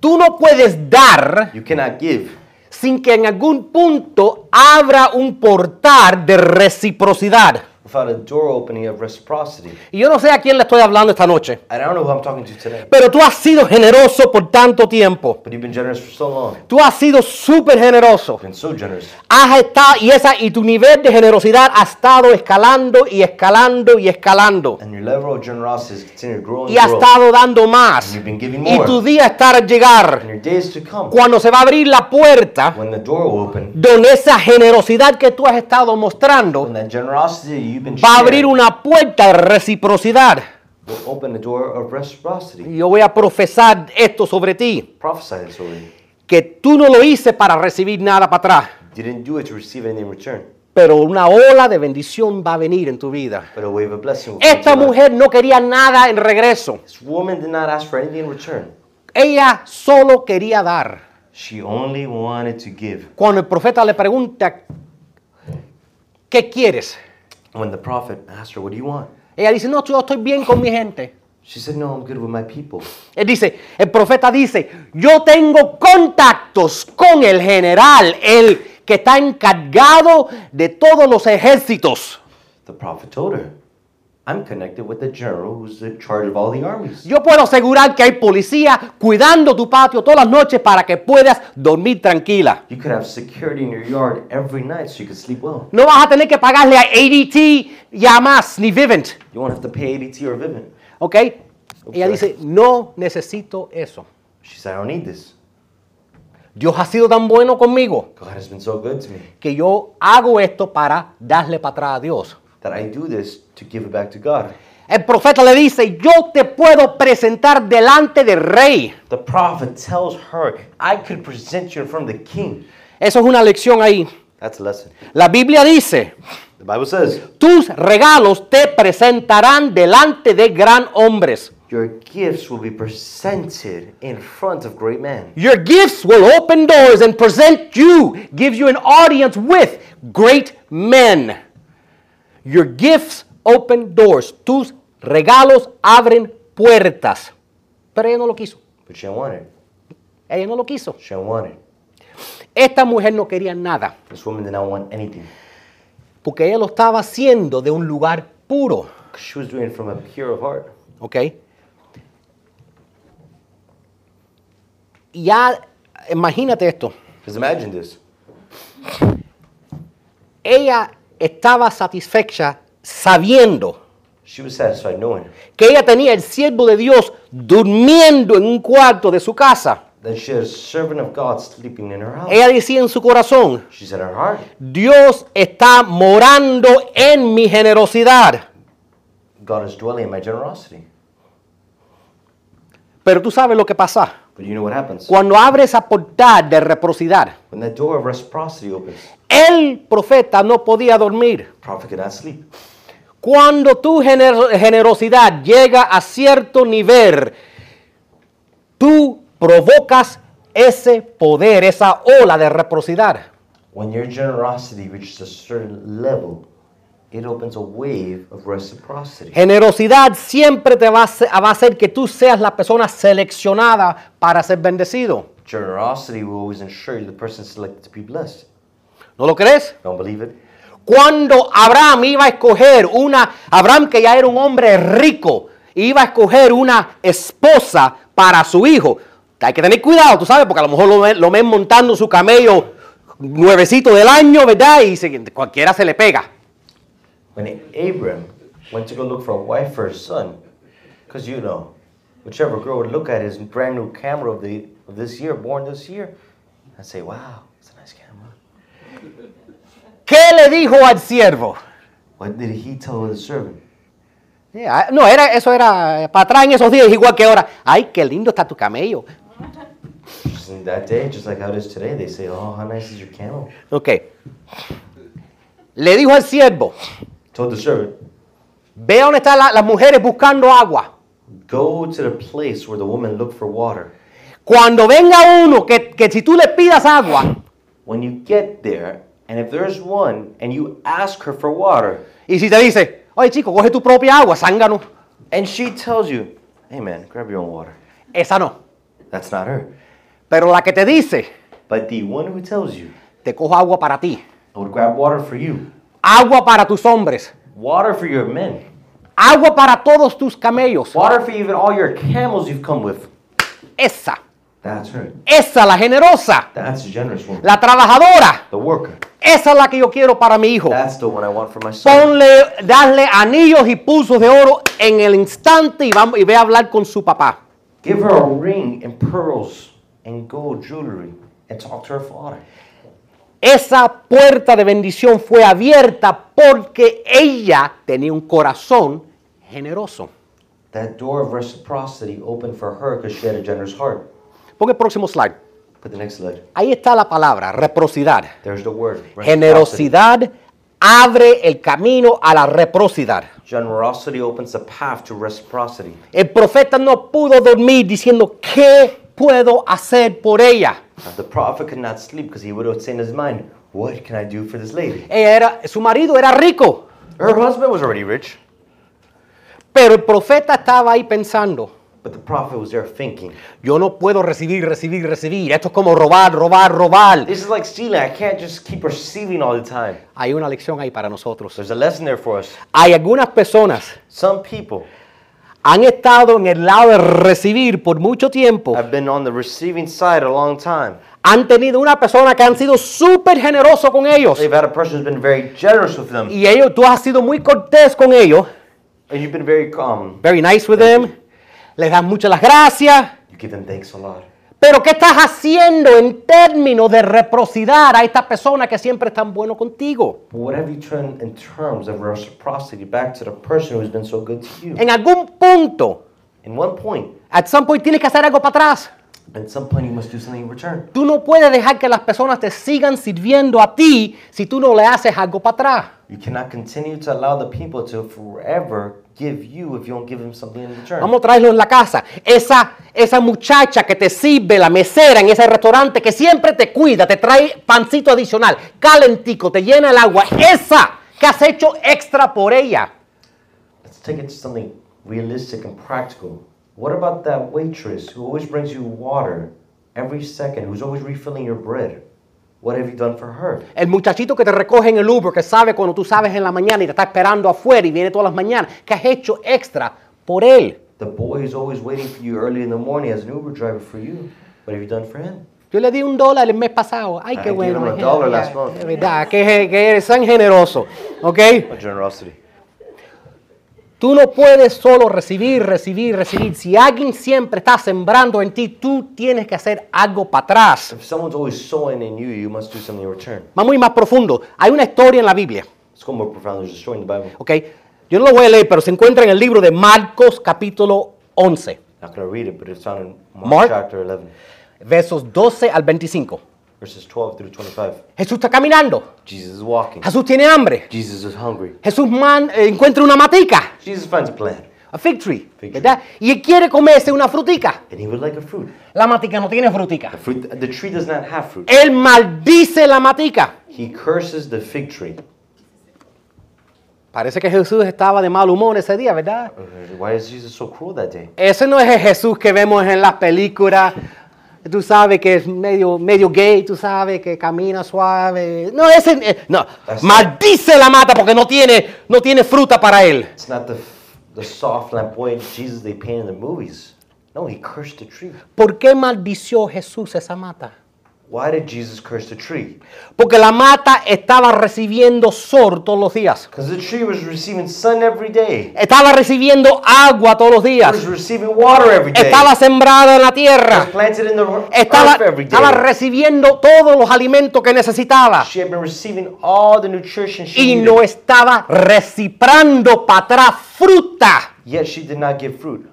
Tú no puedes dar You cannot give sin que en algún punto abra un portal de reciprocidad. A door opening of reciprocity. Y yo no sé a quién le estoy hablando esta noche, And I don't know who I'm talking to today, pero tú has sido generoso por tanto tiempo. but you've been generous for so long. Tú has sido súper generoso. Been so generous. Has estado, y, esa, y tu nivel de generosidad ha estado escalando y escalando y escalando. And your level of generosity has continued to grow and Y ha grow. estado dando más. And you've been giving Y more. tu día estará a llegar And your days to come, cuando se va a abrir la puerta when the door will open, donde esa generosidad que tú has estado mostrando when that generosity va a abrir una puerta de reciprocidad. Y yo voy a profesar esto sobre ti, que tú no lo hice para recibir nada para atrás, You didn't do it to receive anything in return, pero una ola de bendición va a venir en tu vida. but a wave of blessing will come Esta mujer no quería nada en regreso. This woman did not ask for anything in return. Ella solo quería dar. She only wanted to give. Cuando el profeta le pregunta, ¿qué quieres? When the prophet asked her, What do you want? Ella dice, no, yo estoy bien con mi gente. She said, No, I'm good with my people. Él dice, el profeta dice, yo tengo contactos con el general, el que está encargado de todos los ejércitos. The prophet told her, I'm connected with the general who's in charge of all the armies. Yo puedo asegurar que hay policía cuidando tu patio todas las noches para que puedas dormir tranquila. You could have security in your yard every night so you could sleep well. No vas a tener que pagarle a ADT y a más, ni Vivint. You won't have to pay ADT or Vivint. ¿Ok? Ella dice, no necesito eso. She said, I don't need this. Dios ha sido tan bueno conmigo God has been so good to me que yo hago esto para darle para atrás a Dios. That I do this to give it back to God. El profeta le dice, yo te puedo presentar delante del rey. The prophet tells her, I could present you in front of the king. Eso es una lección ahí. That's a lesson. La Biblia dice, The Bible says, tus regalos te presentarán delante de gran hombres. Your gifts will be presented in front of great men. Your gifts will open doors and present you, give you an audience with great men. Your gifts open doors. Tus regalos abren puertas. Pero ella no lo quiso. But she didn't want it. Ella no lo quiso. She didn't want it. Esta mujer no quería nada. This woman did not want anything. Porque ella lo estaba haciendo de un lugar puro. She was doing it from a pure heart. ¿Ok? Y Ya, imagínate esto. Because imagine this. Ella estaba satisfecha sabiendo She was satisfied knowing que ella tenía el siervo de Dios durmiendo en un cuarto de su casa. that she had a servant of God sleeping in her house. Ella decía en su corazón, She said in her heart, Dios está morando en mi generosidad. God is dwelling in my generosity. Pero tú sabes lo que pasa. But you know what happens? Cuando abre esa portal de reciprocidad, When that door of reciprocity opens, el profeta no podía dormir. Cuando tu gener- generosidad llega a cierto nivel, tú provocas ese poder, esa ola de reciprocidad. When your generosity reaches a certain level, it opens a wave of reciprocity. Generosidad siempre te va a hacer- va a hacer que tú seas la persona seleccionada para ser bendecido. Generosity will always ensure the person selected to be blessed. ¿No lo crees? Don't believe it? Cuando Abraham iba a escoger una, Abraham que ya era un hombre rico, iba a escoger una esposa para su hijo. Hay que tener cuidado, tú sabes, porque a lo mejor lo, ven- lo ven montando su camello nuevecito del año, ¿verdad? Y se- cualquiera se le pega. When Abram went to go look for a wife for his son, because you know, whichever girl would look at his brand new camera of, the, of this year, born this year, and say, wow, it's a nice camera. ¿Qué le dijo al siervo? What did he tell the servant? Yeah, No, era, eso era para atrás en esos días, igual que ahora. Ay, qué lindo está tu camello. Just in that day, just like how it is today, they say, oh, how nice is your camel? Ok. Le dijo al siervo, Told the servant, ve dónde están la- las mujeres buscando agua. go to the place where the woman looked for water. Cuando venga uno que, que si tú le pidas agua When you get there, and if there's one, and you ask her for water, y si te dice, oye chico, coge tu propia agua, zángano, and she tells you, hey man, grab your own water. esa no. That's not her. Pero la que te dice, But the one who tells you, te cojo agua para ti, I would grab water for you, agua para tus hombres, water for your men, agua para todos tus camellos. water for even all your camels you've come with. Esa, Esa la generosa, That's a generous woman. la trabajadora. The worker. Esa es la que yo quiero para mi hijo. That's the one I want for my son. Ponle, darle anillos y pulsos de oro en el instante y, vamos, y ve a hablar con su papá. Give her a ring and pearls and gold jewelry and talk to her father. Esa puerta de bendición fue abierta porque ella tenía un corazón generoso. That door of reciprocity opened for her because she had a generous heart. Ponga el próximo slide. Put the next slide. Ahí está la palabra, reciprocidad. There's the word. Generosidad abre el camino a la reciprocidad. Generosity opens the path to reciprocity. El profeta no pudo dormir diciendo, ¿qué puedo hacer por ella? The prophet could not sleep because he would have said in his mind, What can I do for this lady? Ella era, su marido era rico, Her husband was already rich, pero el profeta estaba ahí pensando, but the prophet was there thinking, yo no puedo recibir, recibir, recibir. Esto es como robar, robar, robar. This is like stealing. I can't just keep receiving all the time. Hay una lección ahí para nosotros. There's a lesson there for us. Hay algunas personas Some people han estado en el lado de recibir por mucho tiempo. have been on the receiving side a long time. Han tenido una persona que han sido súper generoso con ellos. They've had a person who's been very generous with them, Y ellos, tú has sido muy cortés con ellos. and you've been very calm. Very nice with them. Les das muchas las gracias. You give them thanks a lot. Pero ¿qué estás haciendo en términos de reciprocidad a esta persona que siempre es tan bueno contigo? But what have you done in terms of reciprocity back to the person who's been so good to you? En algún punto, In one point, at some point tienes que hacer algo para atrás. at some point, you must do something in return. Tú no puedes dejar que las personas te sigan sirviendo a ti si tú no le haces algo para atrás. You cannot continue to allow the people to forever give you if you don't give them something in return. Vamos a traerlo en la casa. Esa, esa muchacha que te sirve, la mesera en ese restaurante, que siempre te cuida, te trae pancito adicional, calentico, te llena el agua. Esa que has hecho extra por ella. Let's take it to something realistic and practical. What about that waitress who always brings you water every second, who's always refilling your bread? What have you done for her? El muchachito que te recoge en el Uber, que sabe cuando tú sabes en la mañana y te está esperando afuera y viene todas las mañanas, que has hecho extra por él. The boy is always waiting for you early in the morning as an Uber driver for you. What have you done for him? Yo le di un dólar el mes pasado. Ay, I qué gave bueno. him a dollar last month. De verdad, que, que eres tan generoso. ¿Ok? What generosity. Tú no puedes solo recibir, recibir, recibir. Si alguien siempre está sembrando en ti, tú tienes que hacer algo para atrás. If someone's always sowing in you, you must do something in return. Vamos a ir más profundo. Hay una historia en la Biblia. Let's go more profound. There's a story in the Bible. ¿Ok? Yo no lo voy a leer, pero se encuentra en el libro de Marcos capítulo 11, Not going to read it, but it's found in Mark, Mark? chapter 11, versos 12 al 25. Verses 12 through 25. Jesús está caminando. Jesus is walking. Jesús tiene hambre. Jesus is hungry. Jesús man- eh, encuentra una matica, Jesus finds a plant, a fig tree, Fig tree. ¿verdad? Y él quiere comerse una frutica. and he would like a fruit. La matica no tiene frutica. The fruit, the tree does not have fruit. Él maldice la matica. He curses the fig tree. Parece que Jesús estaba de mal humor ese día, ¿verdad? Uh, Why is Jesus so cruel that day? Ese no es el Jesús que vemos en las películas. Tú sabes que es medio, medio gay, tú sabes que camina suave. No, ese eh, no. That's- Maldice la mata porque no tiene, no tiene fruta para él. It's not the, the soft, flamboyant Jesus they paint in the movies. No, he cursed the tree. ¿Por qué maldició Jesús esa mata? Why did Jesus curse the tree? Porque la mata estaba recibiendo sol todos los días. Because the tree was receiving sun every day. Estaba recibiendo agua todos los It días. was receiving water every day. Estaba sembrada en la It was tierra. planted in the Estaba, earth every day. estaba recibiendo todos los alimentos que necesitaba. She had been receiving all the nutrition she Y needed. no estaba reciprando para atrás fruta. Yet she did not give fruit.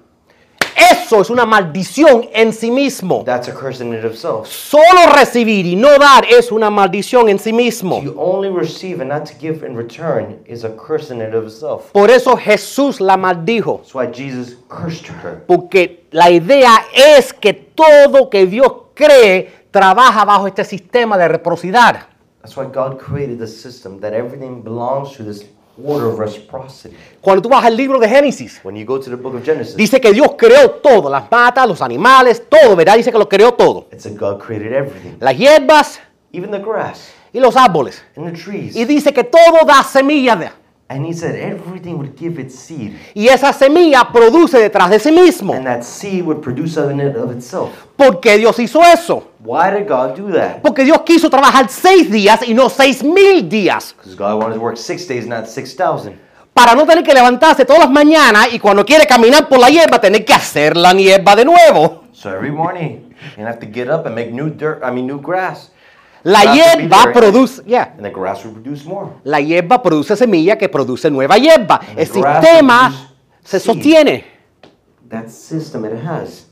Eso es una maldición en sí mismo. That's a curse in itself. Solo recibir y no dar es una maldición en sí mismo. To only receive and not to give in return is a curse in it of itself. Por eso Jesús la maldijo. That's why Jesus cursed her. Porque la idea es que todo que Dios cree trabaja bajo este sistema de reciprocidad. That's why God created the system that everything belongs to this order of reciprocity. Cuando tú vas al libro de Génesis, When you go to the book of Genesis, dice que Dios creó todo, las matas, los animales, todo, ¿verdad? Dice que lo creó todo. it said God created everything, Las hierbas even the grass y los árboles. and the trees. Y dice que todo da semilla. de- And he said everything would give its seed, y esa semilla produce detrás de sí mismo. and that seed would produce in it of itself. ¿Por qué Dios hizo eso? Why did God do that? Porque Dios quiso trabajar seis días y no seis mil días. Because God wanted to work six days, not 6,000. Para no tener que levantarse todas las mañanas y cuando quiere caminar por la hierba tener que hacer la hierba de nuevo. So every morning, you have to get up and make new dirt, I mean, new grass. La hierba produce, yeah, And the grass would produce more. la hierba produce semilla que produce nueva hierba. El sistema se sostiene. That system it has.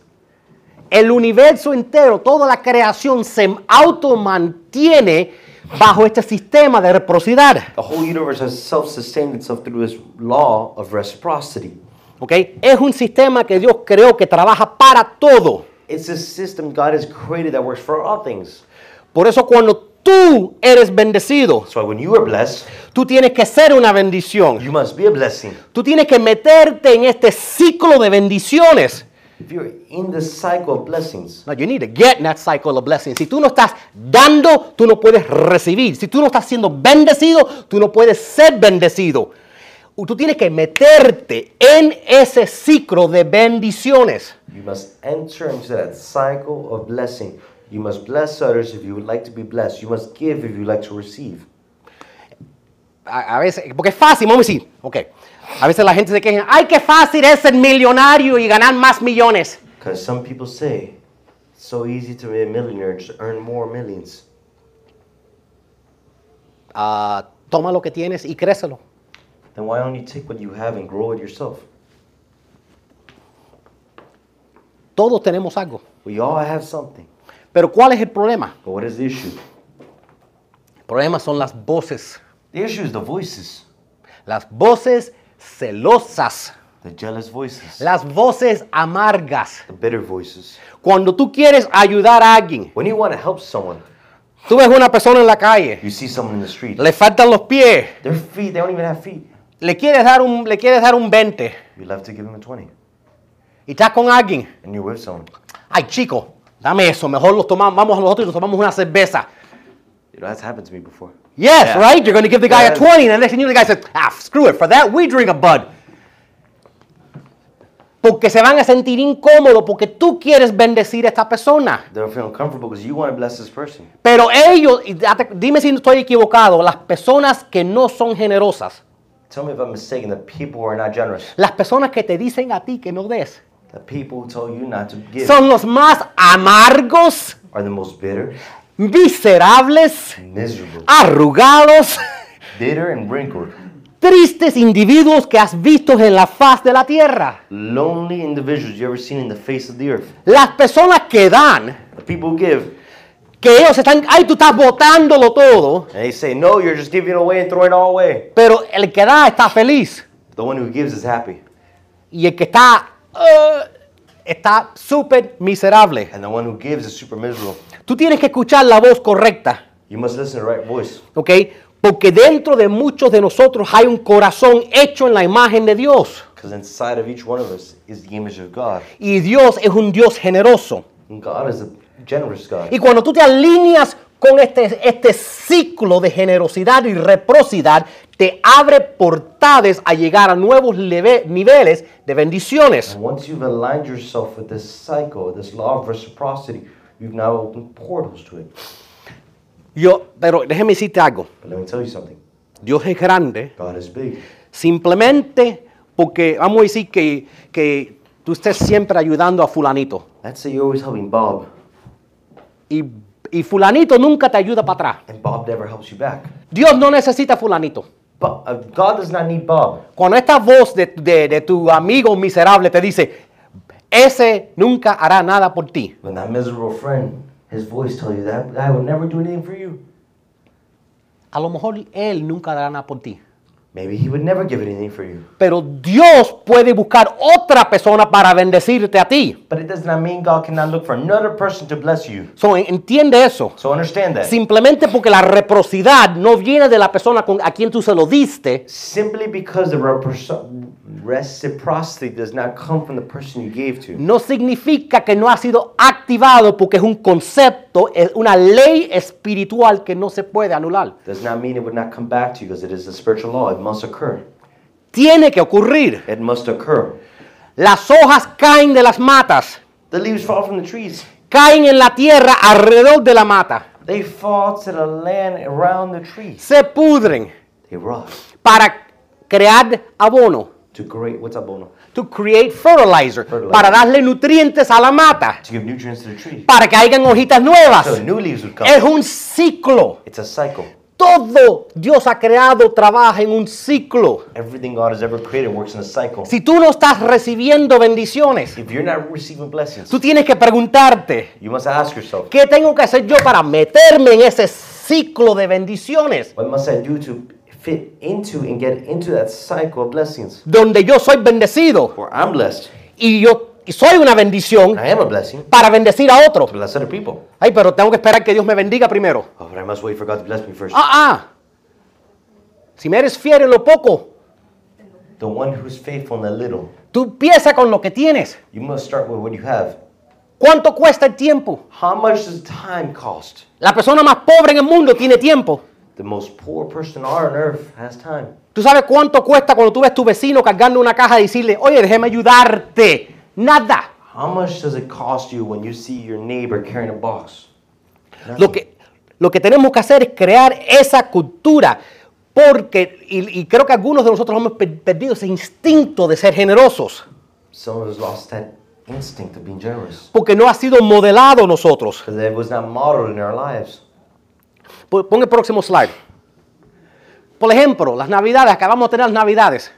El universo entero, toda la creación se automantiene bajo este sistema de reciprocidad. The whole universe has self-sustained itself through this law of reciprocity. ¿ok? Es un sistema que Dios creó que trabaja para todo. It's a system God has created that works for all things. Por eso cuando tú eres bendecido, So when you are blessed, tú tienes que ser una bendición. you must be a blessing. Tú tienes que meterte en este ciclo de bendiciones. If you're in the cycle of blessings, No, you need to get in that cycle of blessings. Si tú no estás dando, tú no puedes recibir. Si tú no estás siendo bendecido, tú no puedes ser bendecido. Tú tienes que meterte en ese ciclo de bendiciones. you must enter into that cycle of blessing. You must bless others if you would like to be blessed. You must give if you like to receive. A, a veces, porque es fácil, vamos a decir, ok. A veces la gente se queja, ay, qué fácil es ser millonario y ganar más millones. Because some people say it's so easy to be a millionaire, to earn more millions. Ah, toma lo que tienes y crécelo. Then why don't you take what you have and grow it yourself? Todos tenemos algo. We all have something. Pero ¿cuál es el problema? But what is the issue? El problema son las voces. The issue is the voices, Las voces celosas. the jealous voices, Las voces amargas. the bitter voices. Cuando tú quieres ayudar a alguien, When you want to help someone, tú ves una persona en la calle, you see someone in the street. le faltan los pies, Their feet, they don't even have feet. le quieres dar un, le quieres dar un 20 You love to give them a 20. y estás con alguien. And you're with someone. Ay, chico, dame eso, mejor los tomamos, vamos a nosotros y nos tomamos una cerveza. You know, that's happened to me before. Yes, Yeah. right? You're going to give the guy a Yes. 20, and the next thing you know, the guy says, ah, screw it, for that we drink a Bud. Porque se van a sentir incómodos porque tú quieres bendecir a esta persona. You want to bless this person. Pero ellos, dime si estoy equivocado, las personas que no son generosas, Tell me if I'm mistaken, the people who are not generous, las personas que te dicen a ti que no des, the people who tell you not to give, son los más amargos, are the most bitter, miserables, miserable, arrugados, bitter and wrinkled, tristes individuos que has visto en la faz de la tierra. lonely individuals you ever seen in the face of the earth. Las personas que dan, The people who give, que ellos están, ay, tú estás botándolo todo, and they say, no, you're just giving away and throwing it all away. pero el que da está feliz The one who gives is happy, y el que está, uh, está súper miserable. and the one who gives is super miserable. Tú tienes que escuchar la voz correcta, You must listen to the right voice. ¿ok? Porque dentro de muchos de nosotros hay un corazón hecho en la imagen de Dios. Because inside of each one of us is the image of God. Y Dios es un Dios generoso. And God is a generous God. Y cuando tú te alineas con este, este ciclo de generosidad y reciprocidad, te abre portales a llegar a nuevos leve- niveles de bendiciones. And once you've aligned yourself with this cycle, this law of reciprocity, you've now opened portals to it. Yo, pero déjeme decirte algo. But let me tell you something Dios es grande God is big. simplemente porque vamos a decir que, que tú estés siempre ayudando a fulanito. Let's say you're always helping Bob, Y, y fulanito nunca te ayuda para atrás. and Bob never helps you back. Dios no necesita fulanito. But uh, God does not need Bob. Cuando esta voz de, de- de tu amigo miserable te dice, ese nunca hará nada por ti. When that miserable friend, his voice tells you that guy will never do anything for you. A lo mejor él nunca hará nada por ti. Maybe he would never give anything for you. Pero Dios puede buscar otra persona para bendecirte a ti. But it does not mean God cannot look for another person to bless you. So, en- entiende eso. So understand that. Simplemente porque la reciprocidad no viene de la persona con- a quien tú se lo diste, Simply because the reciprocity does not come from the person you gave to. no significa que no ha sido activado porque es un concepto, es una ley espiritual que no se puede anular. Does not mean it would not come back to you because it is a spiritual law. Must occur. Tiene que ocurrir. It must occur. Las hojas caen de las matas, The leaves fall from the trees. caen en la tierra alrededor de la mata, They fall to the land around the trees. se pudren They rot para crear abono. to create what's abono? To create fertilizer, Fertilizer. para darle nutrientes a la mata, To give nutrients to the tree. para que hayan hojitas nuevas. So new leaves would come. Es un ciclo. It's a cycle. Todo Dios ha creado trabaja en un ciclo. Everything God has ever created works in a cycle. Si tú no estás recibiendo bendiciones, If you're not receiving blessings, tú tienes que preguntarte, you must ask yourself, ¿qué tengo que hacer yo para meterme en ese ciclo de bendiciones? what must I do to fit into and get into that cycle of blessings? Donde yo soy bendecido Where I'm blessed, y yo y soy una bendición I am a blessing para bendecir a to otros. bless other people. Ay, pero tengo que esperar que Dios me bendiga primero. Oh, but I must wait for God to bless me first. Ah, ah. Si me eres fiel en lo poco, The one who's faithful in the little, tú empieza con lo que tienes. you must start with what you have. ¿Cuánto cuesta el tiempo? How much does time cost? La persona más pobre en el mundo tiene tiempo. The most poor person on earth has time. ¿Tú sabes cuánto cuesta cuando tú ves tu vecino cargando una caja y decirle, oye, déjeme ayudarte? Nada. How much does it cost you when you see your neighbor carrying a box? Lo que, lo que tenemos que hacer es crear esa cultura. Porque, y, y creo que algunos de nosotros hemos per- perdido ese instinto de ser generosos. Some of us lost that instinct of being generous Porque no ha sido modelado nosotros. because it was not modeled in our lives. Pon pon el próximo slide. Por ejemplo, las navidades, acabamos de tener las navidades.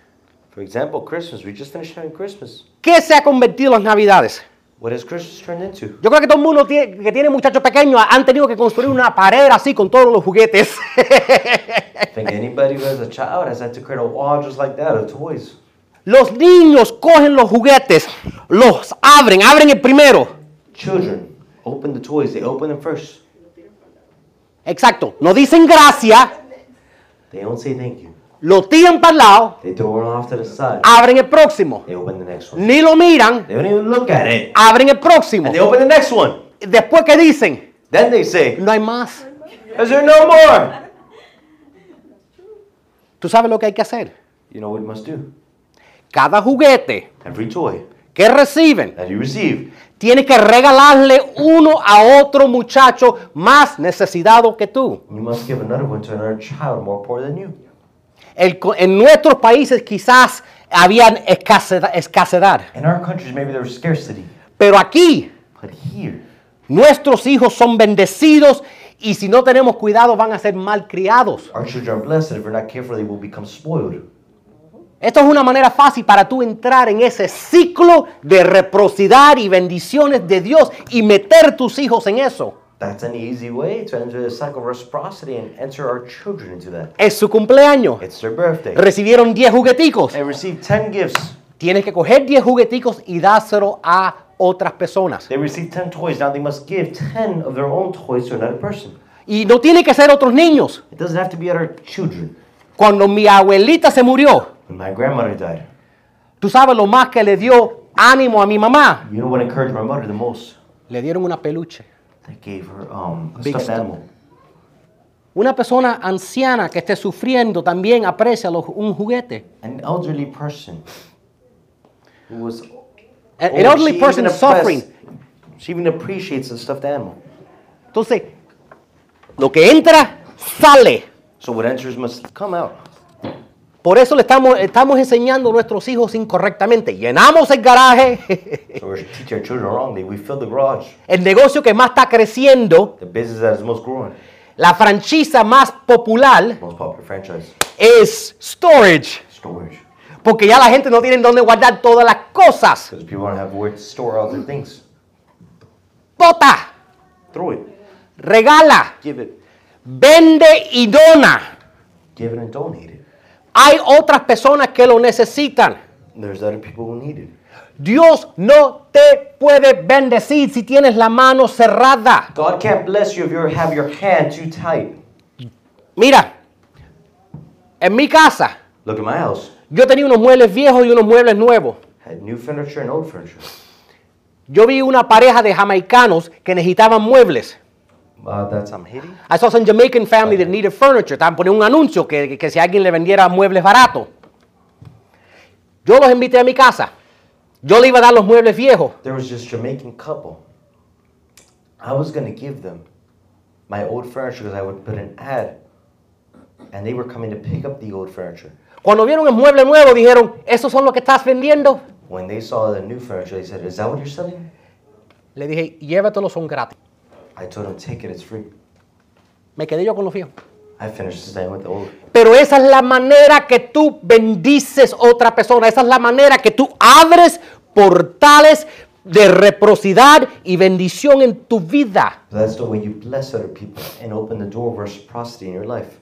For example, Christmas. We just finished having Christmas. ¿Qué se ha convertido en las navidades? What has Christmas turned into? Yo creo que todo el mundo tiene- que tiene muchachos pequeños han tenido que construir una pared así con todos los juguetes. I think anybody who has a child has had to create a wall just like that of toys. Los niños cogen los juguetes, los abren, abren el primero. Children open the toys. They open them first. Exacto. No dicen gracias, They don't say thank you. Lo tiran para el lado, They throw it off to the side. abren el próximo. They open the next one. Ni lo miran, They don't even look at it. abren el próximo. And they open the next one. Después que dicen, Then they say, no hay más. Is there no more? ¿Tú sabes lo que hay que hacer? You know what you must do? Cada juguete Every toy que reciben, that you receive, tienes que regalarle uno a otro muchacho más necesitado que tú. you must give another one to another child more poor than you. El en nuestros países quizás habían escasez- escasedad, In our countries, maybe there was scarcity. pero aquí But here, nuestros hijos son bendecidos y si no tenemos cuidado van a ser malcriados. our children are blessed. If we're not careful, they will become spoiled. Esto es una manera fácil para tú entrar en ese ciclo de reciprocidad y bendiciones de Dios y meter tus hijos en eso. That's an easy way to enter the cycle of reciprocity and enter our children into that. Es su cumpleaños. It's their birthday. Recibieron 10 jugueticos. They receive 10 gifts. Tienes que coger 10 jugueticos y dárselo a otras personas. They receive 10 toys. Now they must give 10 of their own toys to another person. Y no tiene que ser otros niños. It doesn't have to be other children. Cuando mi abuelita se murió, When my grandmother died, tú sabes lo más que le dio ánimo a mi mamá. you know what encouraged my mother the most? Le dieron una peluche. They gave her um, a stuffed animal. Una persona anciana que esté sufriendo también aprecia los- un juguete. An elderly person who was An old, elderly she person suffering. She even appreciates a stuffed animal. Entonces, lo que entra, sale. So what enters must come out. Por eso le estamos, estamos enseñando a nuestros hijos incorrectamente. Llenamos el garaje, So we're teaching our children wrongly. We fill the garage. el negocio que más está creciendo, The business that is most growing, la franquicia más popular most popular franchise, es storage. storage. Porque ya la gente no tiene dónde guardar todas las cosas. Because people don't have where to store all their things. Bota, Throw it. regala, Give it. vende y dona. Give it and donate it. Hay otras personas que lo necesitan. There's other people who need it. Dios no te puede bendecir si tienes la mano cerrada. God can't bless you if you have your hand too tight. Mira, en mi casa Look at my house. yo tenía unos muebles viejos y unos muebles nuevos. Had new furniture and old furniture. Yo vi una pareja de jamaicanos que necesitaban muebles. Uh, that's hitting. I saw some Jamaican family that needed furniture. Estaban poniendo un anuncio que, que- si alguien le vendiera muebles baratos. Yo los invité a mi casa. Yo le iba a dar los muebles viejos. There was this Jamaican couple. I was gonna give them my old furniture because I would put an ad, and they were coming to pick up the old furniture. Cuando vieron el mueble nuevo dijeron, ¿esos son los que estás vendiendo? When they saw the new furniture, they said, "Is that what you're selling?" Le dije, llévatelos, son gratis. I told them, "Take it, it's free." Me quedé yo con los viejos. I finished staying with the old. Pero esa es la manera que tú bendices otra persona. Esa es la manera que tú abres portales de reciprocidad y bendición en tu vida. That's the way you bless other people and open the door of reciprocity in your life.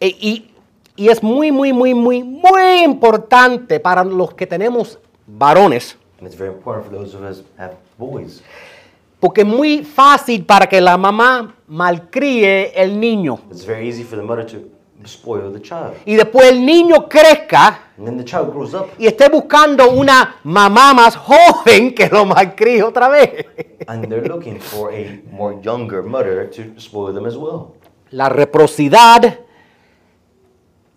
E- y, y es muy, muy, muy, muy, muy importante para los que tenemos varones. And it's very important for those of us who have boys. Porque es muy fácil para que la mamá malcríe el niño. It's very easy for the mother to spoil the child. Y después el niño crezca And then the child grows up y esté buscando una mamá más joven que lo malcríe otra vez. and they're looking for a more younger mother to spoil them as well. La reciprocidad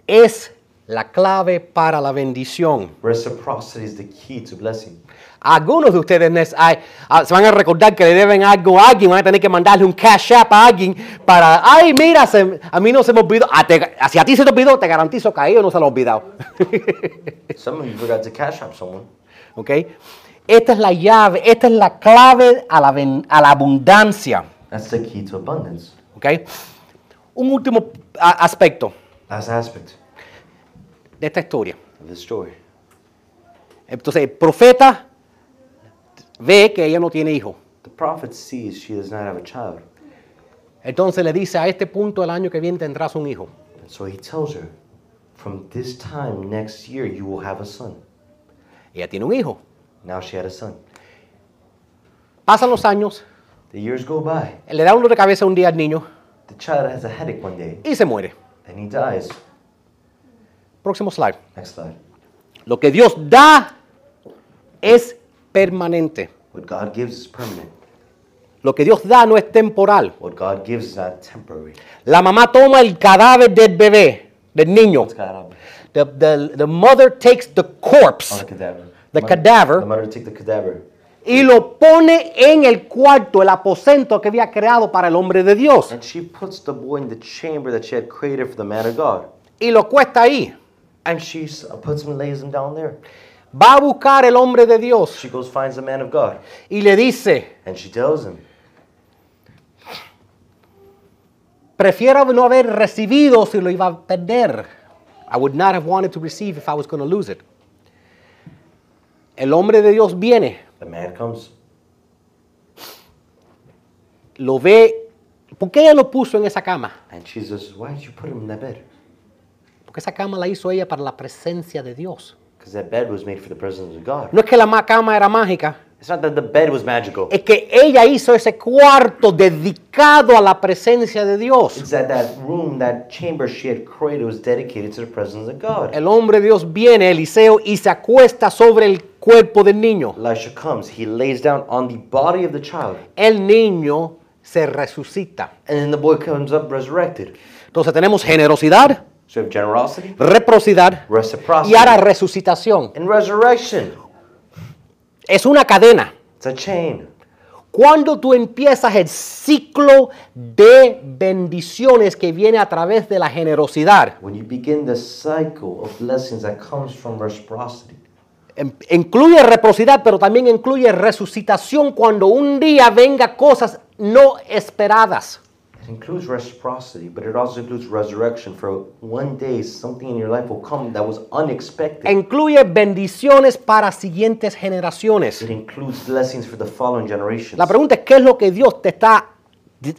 es la clave para la bendición. Reciprocity is the key to blessing. Algunos de ustedes ah, se van a recordar que le deben algo a alguien, van a tener que mandarle un cash app a alguien para, ay, mira, se- a mí no se me olvidó, Ah, te- si a ti se te olvidó, te garantizo que a ellos no se lo olvidado. Some of you forgot to cash out someone. ¿Ok? Esta es la llave, esta es la clave a la, a abundancia. That's the key to abundance. ¿Ok? Un último a- aspecto Last aspect de esta historia. of the story. Entonces, el profeta ve que ella no tiene hijo. The prophet sees she does not have a child. Entonces le dice, a este punto del año que viene tendrás un hijo. And so he tells her, from this time next year, you will have a son. Ella tiene un hijo. Now she had a son. Pasan los años, The years go by. le da un dolor de cabeza un día al niño The child has a headache one day y se muere. and he dies. Próximo slide. Next slide. Lo que Dios da es permanente. What God gives is permanent. Lo que Dios da no es temporal. What God gives is not temporary. La mamá toma el cadáver del bebé, del niño. The, the- the mother takes the corpse the cadaver? The mother- cadaver. The mother take the cadaver y lo pone en el cuarto, el aposento que había creado para el hombre de Dios. and she puts the boy in the chamber that she had created for the man of God. Y lo cuesta ahí. And she puts him, lays him down there. Va a buscar el hombre de Dios She goes, finds the man of God, y le dice, and she tells him, prefiero no haber recibido si lo iba a perder. I would not have wanted to receive if I was going to lose it. El hombre de Dios viene, The man comes. lo ve. ¿Por qué ella lo puso en esa cama? And she says, Why did you put him in that bed? Porque esa cama la hizo ella para la presencia de Dios. Because that bed was made for the presence of God. No es que la ma- cama era mágica, It's not that the bed was magical. es que ella hizo ese cuarto dedicado a la presencia de Dios. It's that that room, that chamber she had created was dedicated to the presence of God. El hombre de Dios viene, Eliseo, y se acuesta sobre el cuerpo del niño. Elisha comes. He lays down on the body of the child. El niño se resucita. And then the boy comes up resurrected. Entonces tenemos generosidad, So we have generosity, reciprocidad reciprocity, y ahora resucitación. and resurrection. Es una cadena. It's a chain. Cuando tú empiezas el ciclo de bendiciones que viene a través de la generosidad, When you begin the cycle of blessings that comes from reciprocity, em- incluye reciprocidad, pero también incluye resucitación cuando un día venga cosas no esperadas. It includes reciprocity, but it also includes resurrection. For one day, something in your life will come that was unexpected. Incluye bendiciones para siguientes generaciones. It includes blessings for the following generation. La pregunta es, ¿qué es lo que Dios te está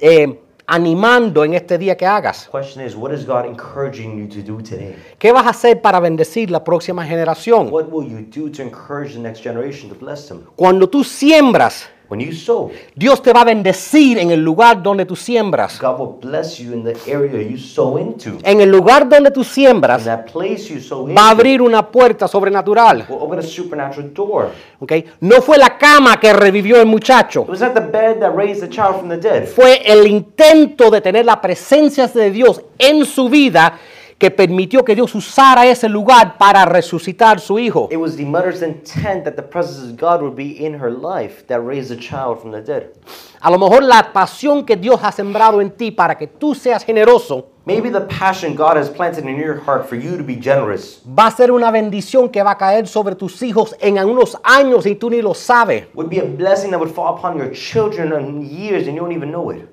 eh, animando en este día que hagas? Question is, what is God encouraging you to do today? ¿Qué vas a hacer para bendecir la próxima generación? What will you do to encourage the next generation to bless them? Cuando tú siembras, When you sow, Dios te va a bendecir en el lugar donde tú siembras. God will bless you in the area you sow into. En el lugar donde tú In siembras, that place you sow va a abrir una puerta sobrenatural. will open a supernatural door. ¿ok? No fue la cama que revivió el muchacho. It was not the bed that raised the child from the dead. Fue el intento de tener la presencia de Dios en su vida que permitió que Dios usara ese lugar para resucitar su hijo. It was the mother's intent that the presence of God would be in her life that raised the child from the dead. A lo mejor la pasión que Dios ha sembrado en ti para que tú seas generoso Maybe the passion God has planted in your heart for you to be generous va a ser una bendición que va a caer sobre tus hijos en unos años y tú ni lo sabes. would be a blessing that would fall upon your children in years and you don't even know it.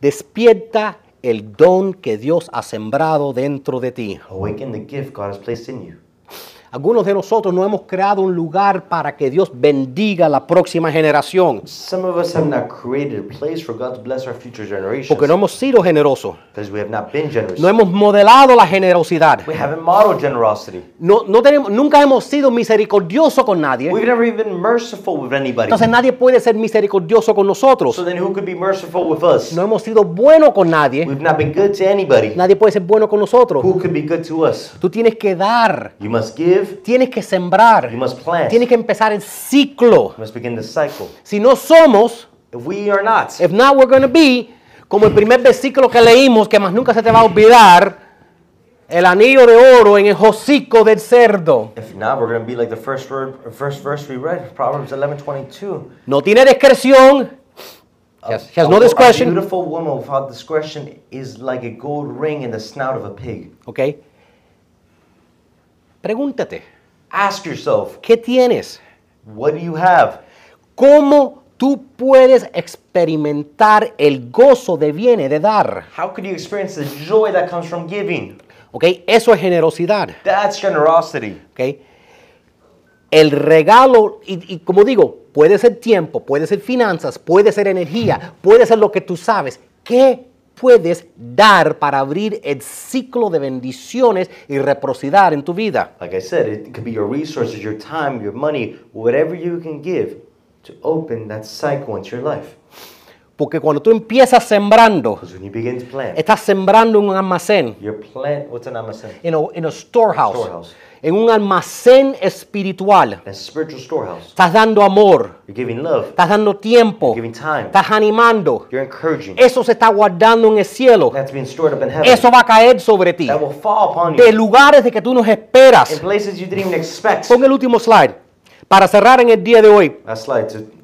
Despierta el don que Dios ha sembrado dentro de ti. Awaken the gift God has placed in you. Algunos de nosotros no hemos creado un lugar para que Dios bendiga la próxima generación, Some of us have not created a place for God to bless our future generations porque no hemos sido generosos. because we have not been generous. No hemos modelado la generosidad. We haven't modeled generosity. No, no tenemos, nunca hemos sido misericordiosos con nadie. We've never even been merciful with anybody. Entonces nadie puede ser misericordioso con nosotros. So then who could be merciful with us? No hemos sido buenos con nadie. We've not been good to anybody. Nadie puede ser bueno con nosotros. Who could be good to us? Tú tienes que dar, You must give, tienes que sembrar, you must plant, tienes que empezar el ciclo. you must begin the cycle. Si no somos, If we are not, if not we're going to be, como el primer versículo que leímos, que más nunca se te va a olvidar, el anillo de oro en el hocico del cerdo. if not, we're going to be like the first word, first verse we read, Proverbs 11:22. No tiene discreción. He has, A- no A discretion. beautiful woman without discretion is like a gold ring in the snout of a pig. ¿Ok? Pregúntate, Ask yourself, ¿qué tienes? what do you have? ¿Cómo tú puedes experimentar el gozo de viene de dar? How could you experience the joy that comes from giving? ¿Ok? Eso es generosidad. That's generosity. ¿Ok? El regalo, y, y como digo, puede ser tiempo, puede ser finanzas, puede ser energía, puede ser lo que tú sabes. ¿Qué puedes dar para abrir el ciclo de bendiciones y reciprocidad en tu vida? Like I said, it could be your resources, your time, your money, whatever you can give to open that cycle into your life. Porque cuando tú empiezas sembrando, Because when you begin to plant, estás sembrando en un almacén, your plant, what's an almacén? en un in a storehouse, Storehouse. En un almacén espiritual. Estás dando amor, You're giving love, estás dando tiempo, giving time, estás animando. you're encouraging. Eso se está guardando en el cielo. That's being stored up in heaven. Eso va a caer sobre ti. That will fall upon De lugares de que tú in esperas. places you didn't even expect. Pon el último slide. Para cerrar en el día de hoy,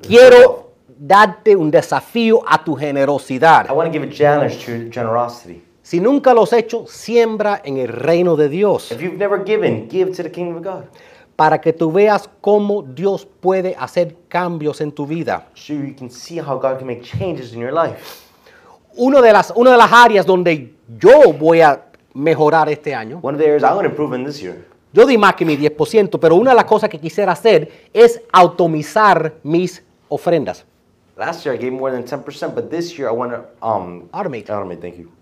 quiero darte un desafío a tu I generosidad. want to give a challenge to generosity. Si nunca lo has hecho, siembra en el reino de Dios. If you've never given, give to the kingdom of God. Para que tú veas cómo Dios puede hacer cambios en tu vida. So you can see how God can make changes in your life. Una de las, una de las áreas donde yo voy a mejorar este año, One of the areas I want to improve in this year. yo di más que mi 10%, pero una de las cosas que quisiera hacer es automizar mis ofrendas. Last year I gave more than 10%, but this year I want to um, Automate. Automate, thank you.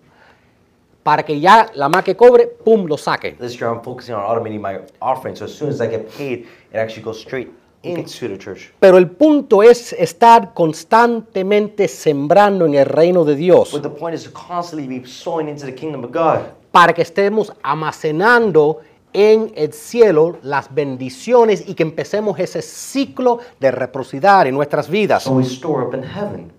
Para que ya la más que cobre, pum, lo saque. This year I'm focusing on automating my offering, so as soon as I get paid, it actually goes straight into the church. Pero el punto es estar constantemente sembrando en el reino de Dios But the point is to constantly be sowing into the kingdom of God, para que estemos almacenando en el cielo las bendiciones y que empecemos ese ciclo de reciprocidad en nuestras vidas. so we store up in heaven.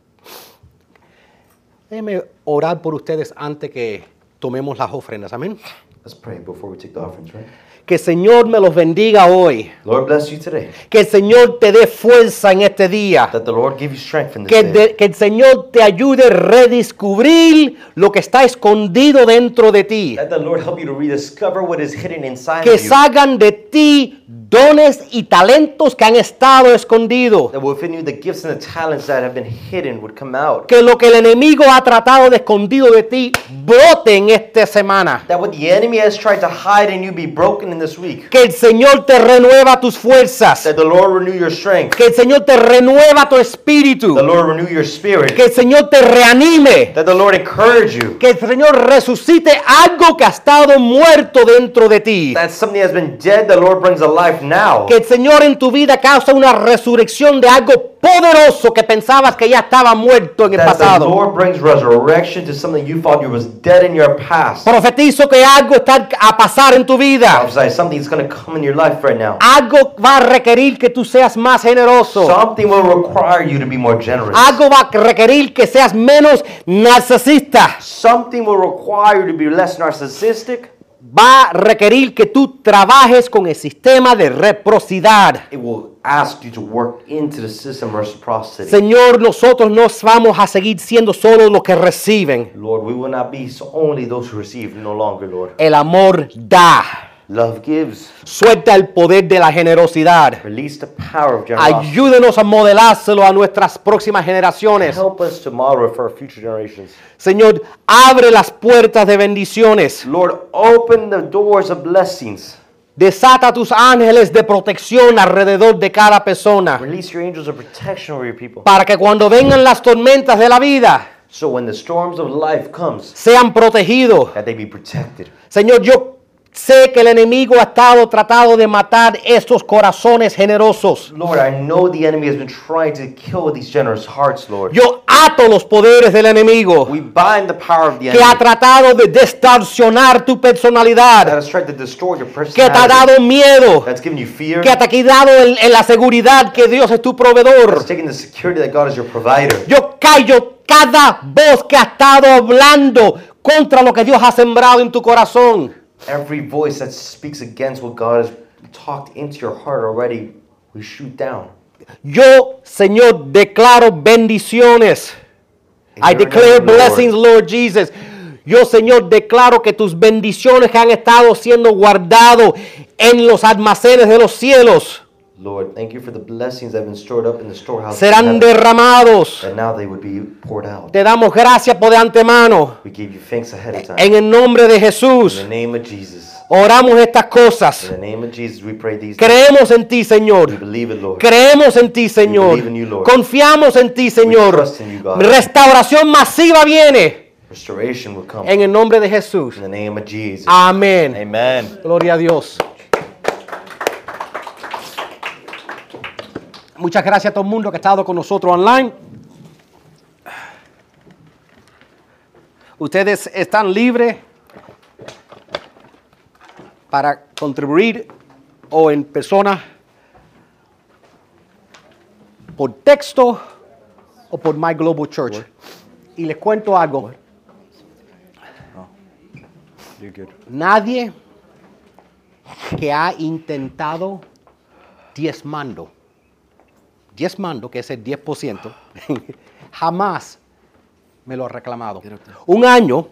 Déjenme orar por ustedes antes que tomemos las ofrendas. Amén. Let's pray before we take the offerings, right? Que el Señor me los bendiga hoy. Lord bless you today. Que el Señor te dé fuerza en este día. That the Lord give you strength in this Que, day. de- que el Señor te ayude a redescubrir lo que está escondido dentro de ti. That the Lord help you to rediscover what is hidden inside Que of you. salgan de ti dones y talentos que han estado escondidos. That within you, the gifts and the talents that have been hidden would come out. Que lo que el enemigo ha tratado de escondido de ti brote en esta semana. That what the enemy has tried to hide in you be broken in this week. Que el Señor te renueva tus fuerzas. That the Lord renew your strength. Que el Señor te renueva tu espíritu. The Lord renew your spirit. Que el Señor te reanime. That the Lord encourage you. Que el Señor resucite algo que ha estado muerto dentro de ti. That something has been dead, the Lord brings alive now. Que el Señor en tu vida causa una resurrección de algo poderoso que pensabas que ya estaba muerto en el pasado. Lord brings resurrection to something you thought you was dead in your past. Profetizo que algo está a pasar en tu vida. Prophesy something's going to come in your life right now. Algo va a requerir que tú seas más generoso. Something will require you to be more generous. Algo va a requerir que seas menos narcisista. Something will require you to be less narcissistic. Va a requerir que tú trabajes con el sistema de reciprocidad. It will ask you to work into the system of reciprocity. Señor, nosotros no vamos a seguir siendo solo los que reciben. Lord, we will not be only those who receive, no longer, Lord. El amor da. Love gives. Suelta el poder de la generosidad. Release the power of generosity. Ayúdenos a modelárselo a nuestras próximas generaciones. Help us to model it for our future generations. Señor, abre las puertas de bendiciones. Lord, open the doors of blessings. Desata tus ángeles de protección alrededor de cada persona. Release your angels of protection over your people. Para que cuando vengan las tormentas de la vida, So when the storms of life comes, sean protegidos. that they be protected. Señor, yo sé que el enemigo ha estado tratando de matar estos corazones generosos. Lord, I know the enemy has been trying to kill these generous hearts, Lord. Yo ato los poderes del enemigo We bind the power of the que ha enemy tratado de distorsionar tu that personalidad, has tried to destroy your que te ha personality, dado miedo, that's given you fear, que te ha quitado en, en la seguridad que Dios es tu proveedor. that's taken the security that God is your provider. Yo callo cada voz que ha estado hablando contra lo que Dios ha sembrado en tu corazón. Every voice that speaks against what God has talked into your heart already, we shoot down. Yo, Señor, declaro bendiciones. In I declare name, Lord. blessings, Lord Jesus. Yo, Señor, declaro que tus bendiciones han estado siendo guardados en los almacenes de los cielos Lord, thank you for the blessings that have been stored up in the storehouse. serán derramados. that now they would be poured out. Te damos gracias por de antemano. We give you thanks ahead of time. En el nombre de In Jesús, the name of Jesus. oramos estas cosas. In the name of Jesus, we pray these. Creemos en ti, We Señor. believe it, Lord. Creemos en ti, Señor. believe in you, Lord. Confiamos en ti, Señor. trust in you, God. Restauración masiva viene. Restoration will come. En el nombre de Jesús. In the name of Jesus. Amén. Amen. Gloria a Dios. Muchas gracias a todo el mundo que ha estado con nosotros online. Ustedes están libres para contribuir o en persona por texto o por My Global Church. Y les cuento algo. Nadie que ha intentado diezmando, diezmando, que es el 10%, jamás me lo ha reclamado. Un año,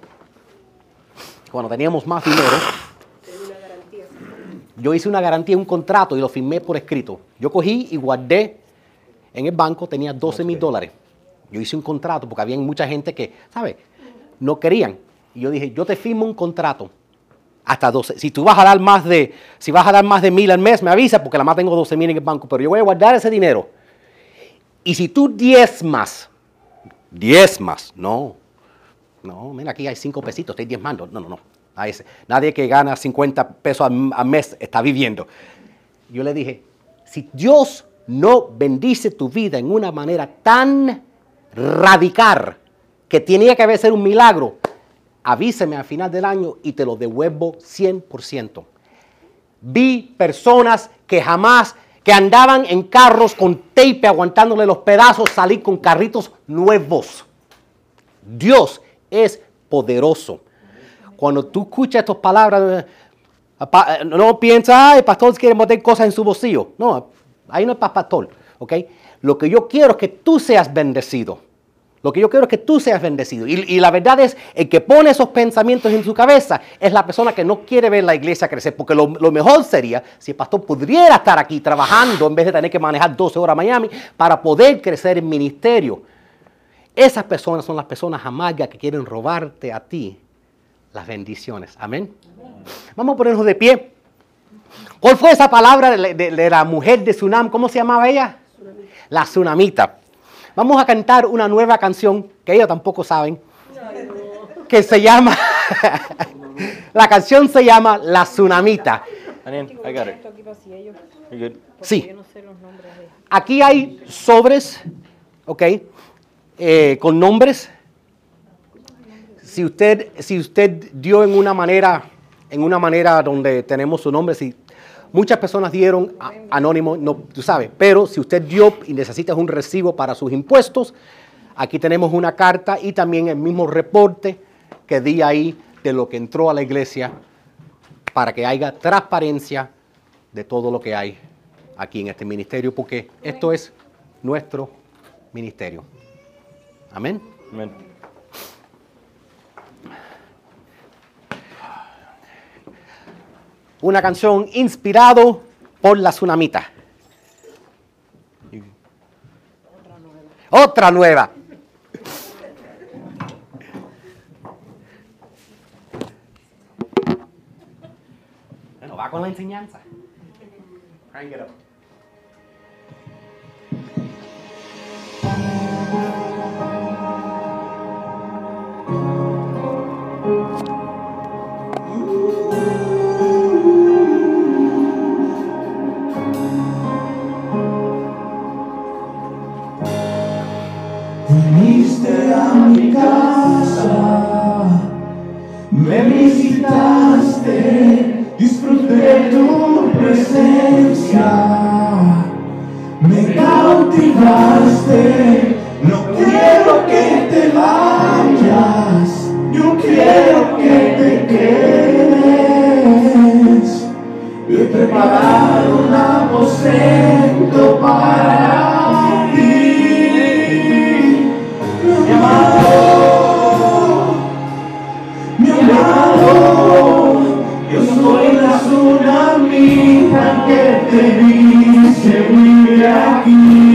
cuando teníamos más dinero, yo hice una garantía, un contrato y lo firmé por escrito. Yo cogí y guardé en el banco, tenía 12 mil dólares. Yo hice un contrato porque había mucha gente que, ¿sabes? No querían. Y yo dije, yo te firmo un contrato hasta 12. Si tú vas a dar más de, si vas a dar más de mil al mes, me avisa porque la más tengo 12 mil en el banco, pero yo voy a guardar ese dinero. Y si tú diezmas, diezmas, no, no, mira, aquí hay cinco pesitos, estoy diezmando. No, no, no. Nadie que gana 50 pesos al mes está viviendo. Yo le dije, si Dios no bendice tu vida en una manera tan radical que tenía que haber ser un milagro, avíseme al final del año y te lo devuelvo 100%. Vi personas que jamás, que andaban en carros con tape aguantándole los pedazos, salir con carritos nuevos. Dios es poderoso. Cuando tú escuchas estas palabras, eh, eh, no piensas, ay, el pastor quiere meter cosas en su bolsillo. No, ahí no es para pastor, ¿ok? Lo que yo quiero es que tú seas bendecido. Lo que yo quiero es que tú seas bendecido. Y, y la verdad es, el que pone esos pensamientos en su cabeza es la persona que no quiere ver la iglesia crecer. Porque lo, lo mejor sería si el pastor pudiera estar aquí trabajando en vez de tener que manejar 12 horas a Miami para poder crecer en ministerio. Esas personas son las personas amargas que quieren robarte a ti las bendiciones. Amén. Vamos a ponernos de pie. ¿Cuál fue esa palabra de, la- de- de la mujer de Sunam? ¿Cómo se llamaba ella? La tsunamita. Vamos a cantar una nueva canción que ellos tampoco saben. Que se llama. la canción se llama La tsunamita. Sí. Aquí hay sobres, ¿ok? Eh, con nombres. Si usted, si usted dio en una manera, en una manera donde tenemos su nombre, si muchas personas dieron anónimo, no, tú sabes, pero si usted dio y necesitas un recibo para sus impuestos, aquí tenemos una carta y también el mismo reporte que di ahí de lo que entró a la iglesia para que haya transparencia de todo lo que hay aquí en este ministerio, porque esto es nuestro ministerio. Amén. Una canción inspirado por la tsunamita. Otra nueva. Bueno, va con la enseñanza. Crank it up. Viniste a mi casa, me visitaste, disfruté tu presencia, me cautivaste, no quiero que te vayas, yo quiero que te quedes. He preparado un aposento para te dice vive aquí.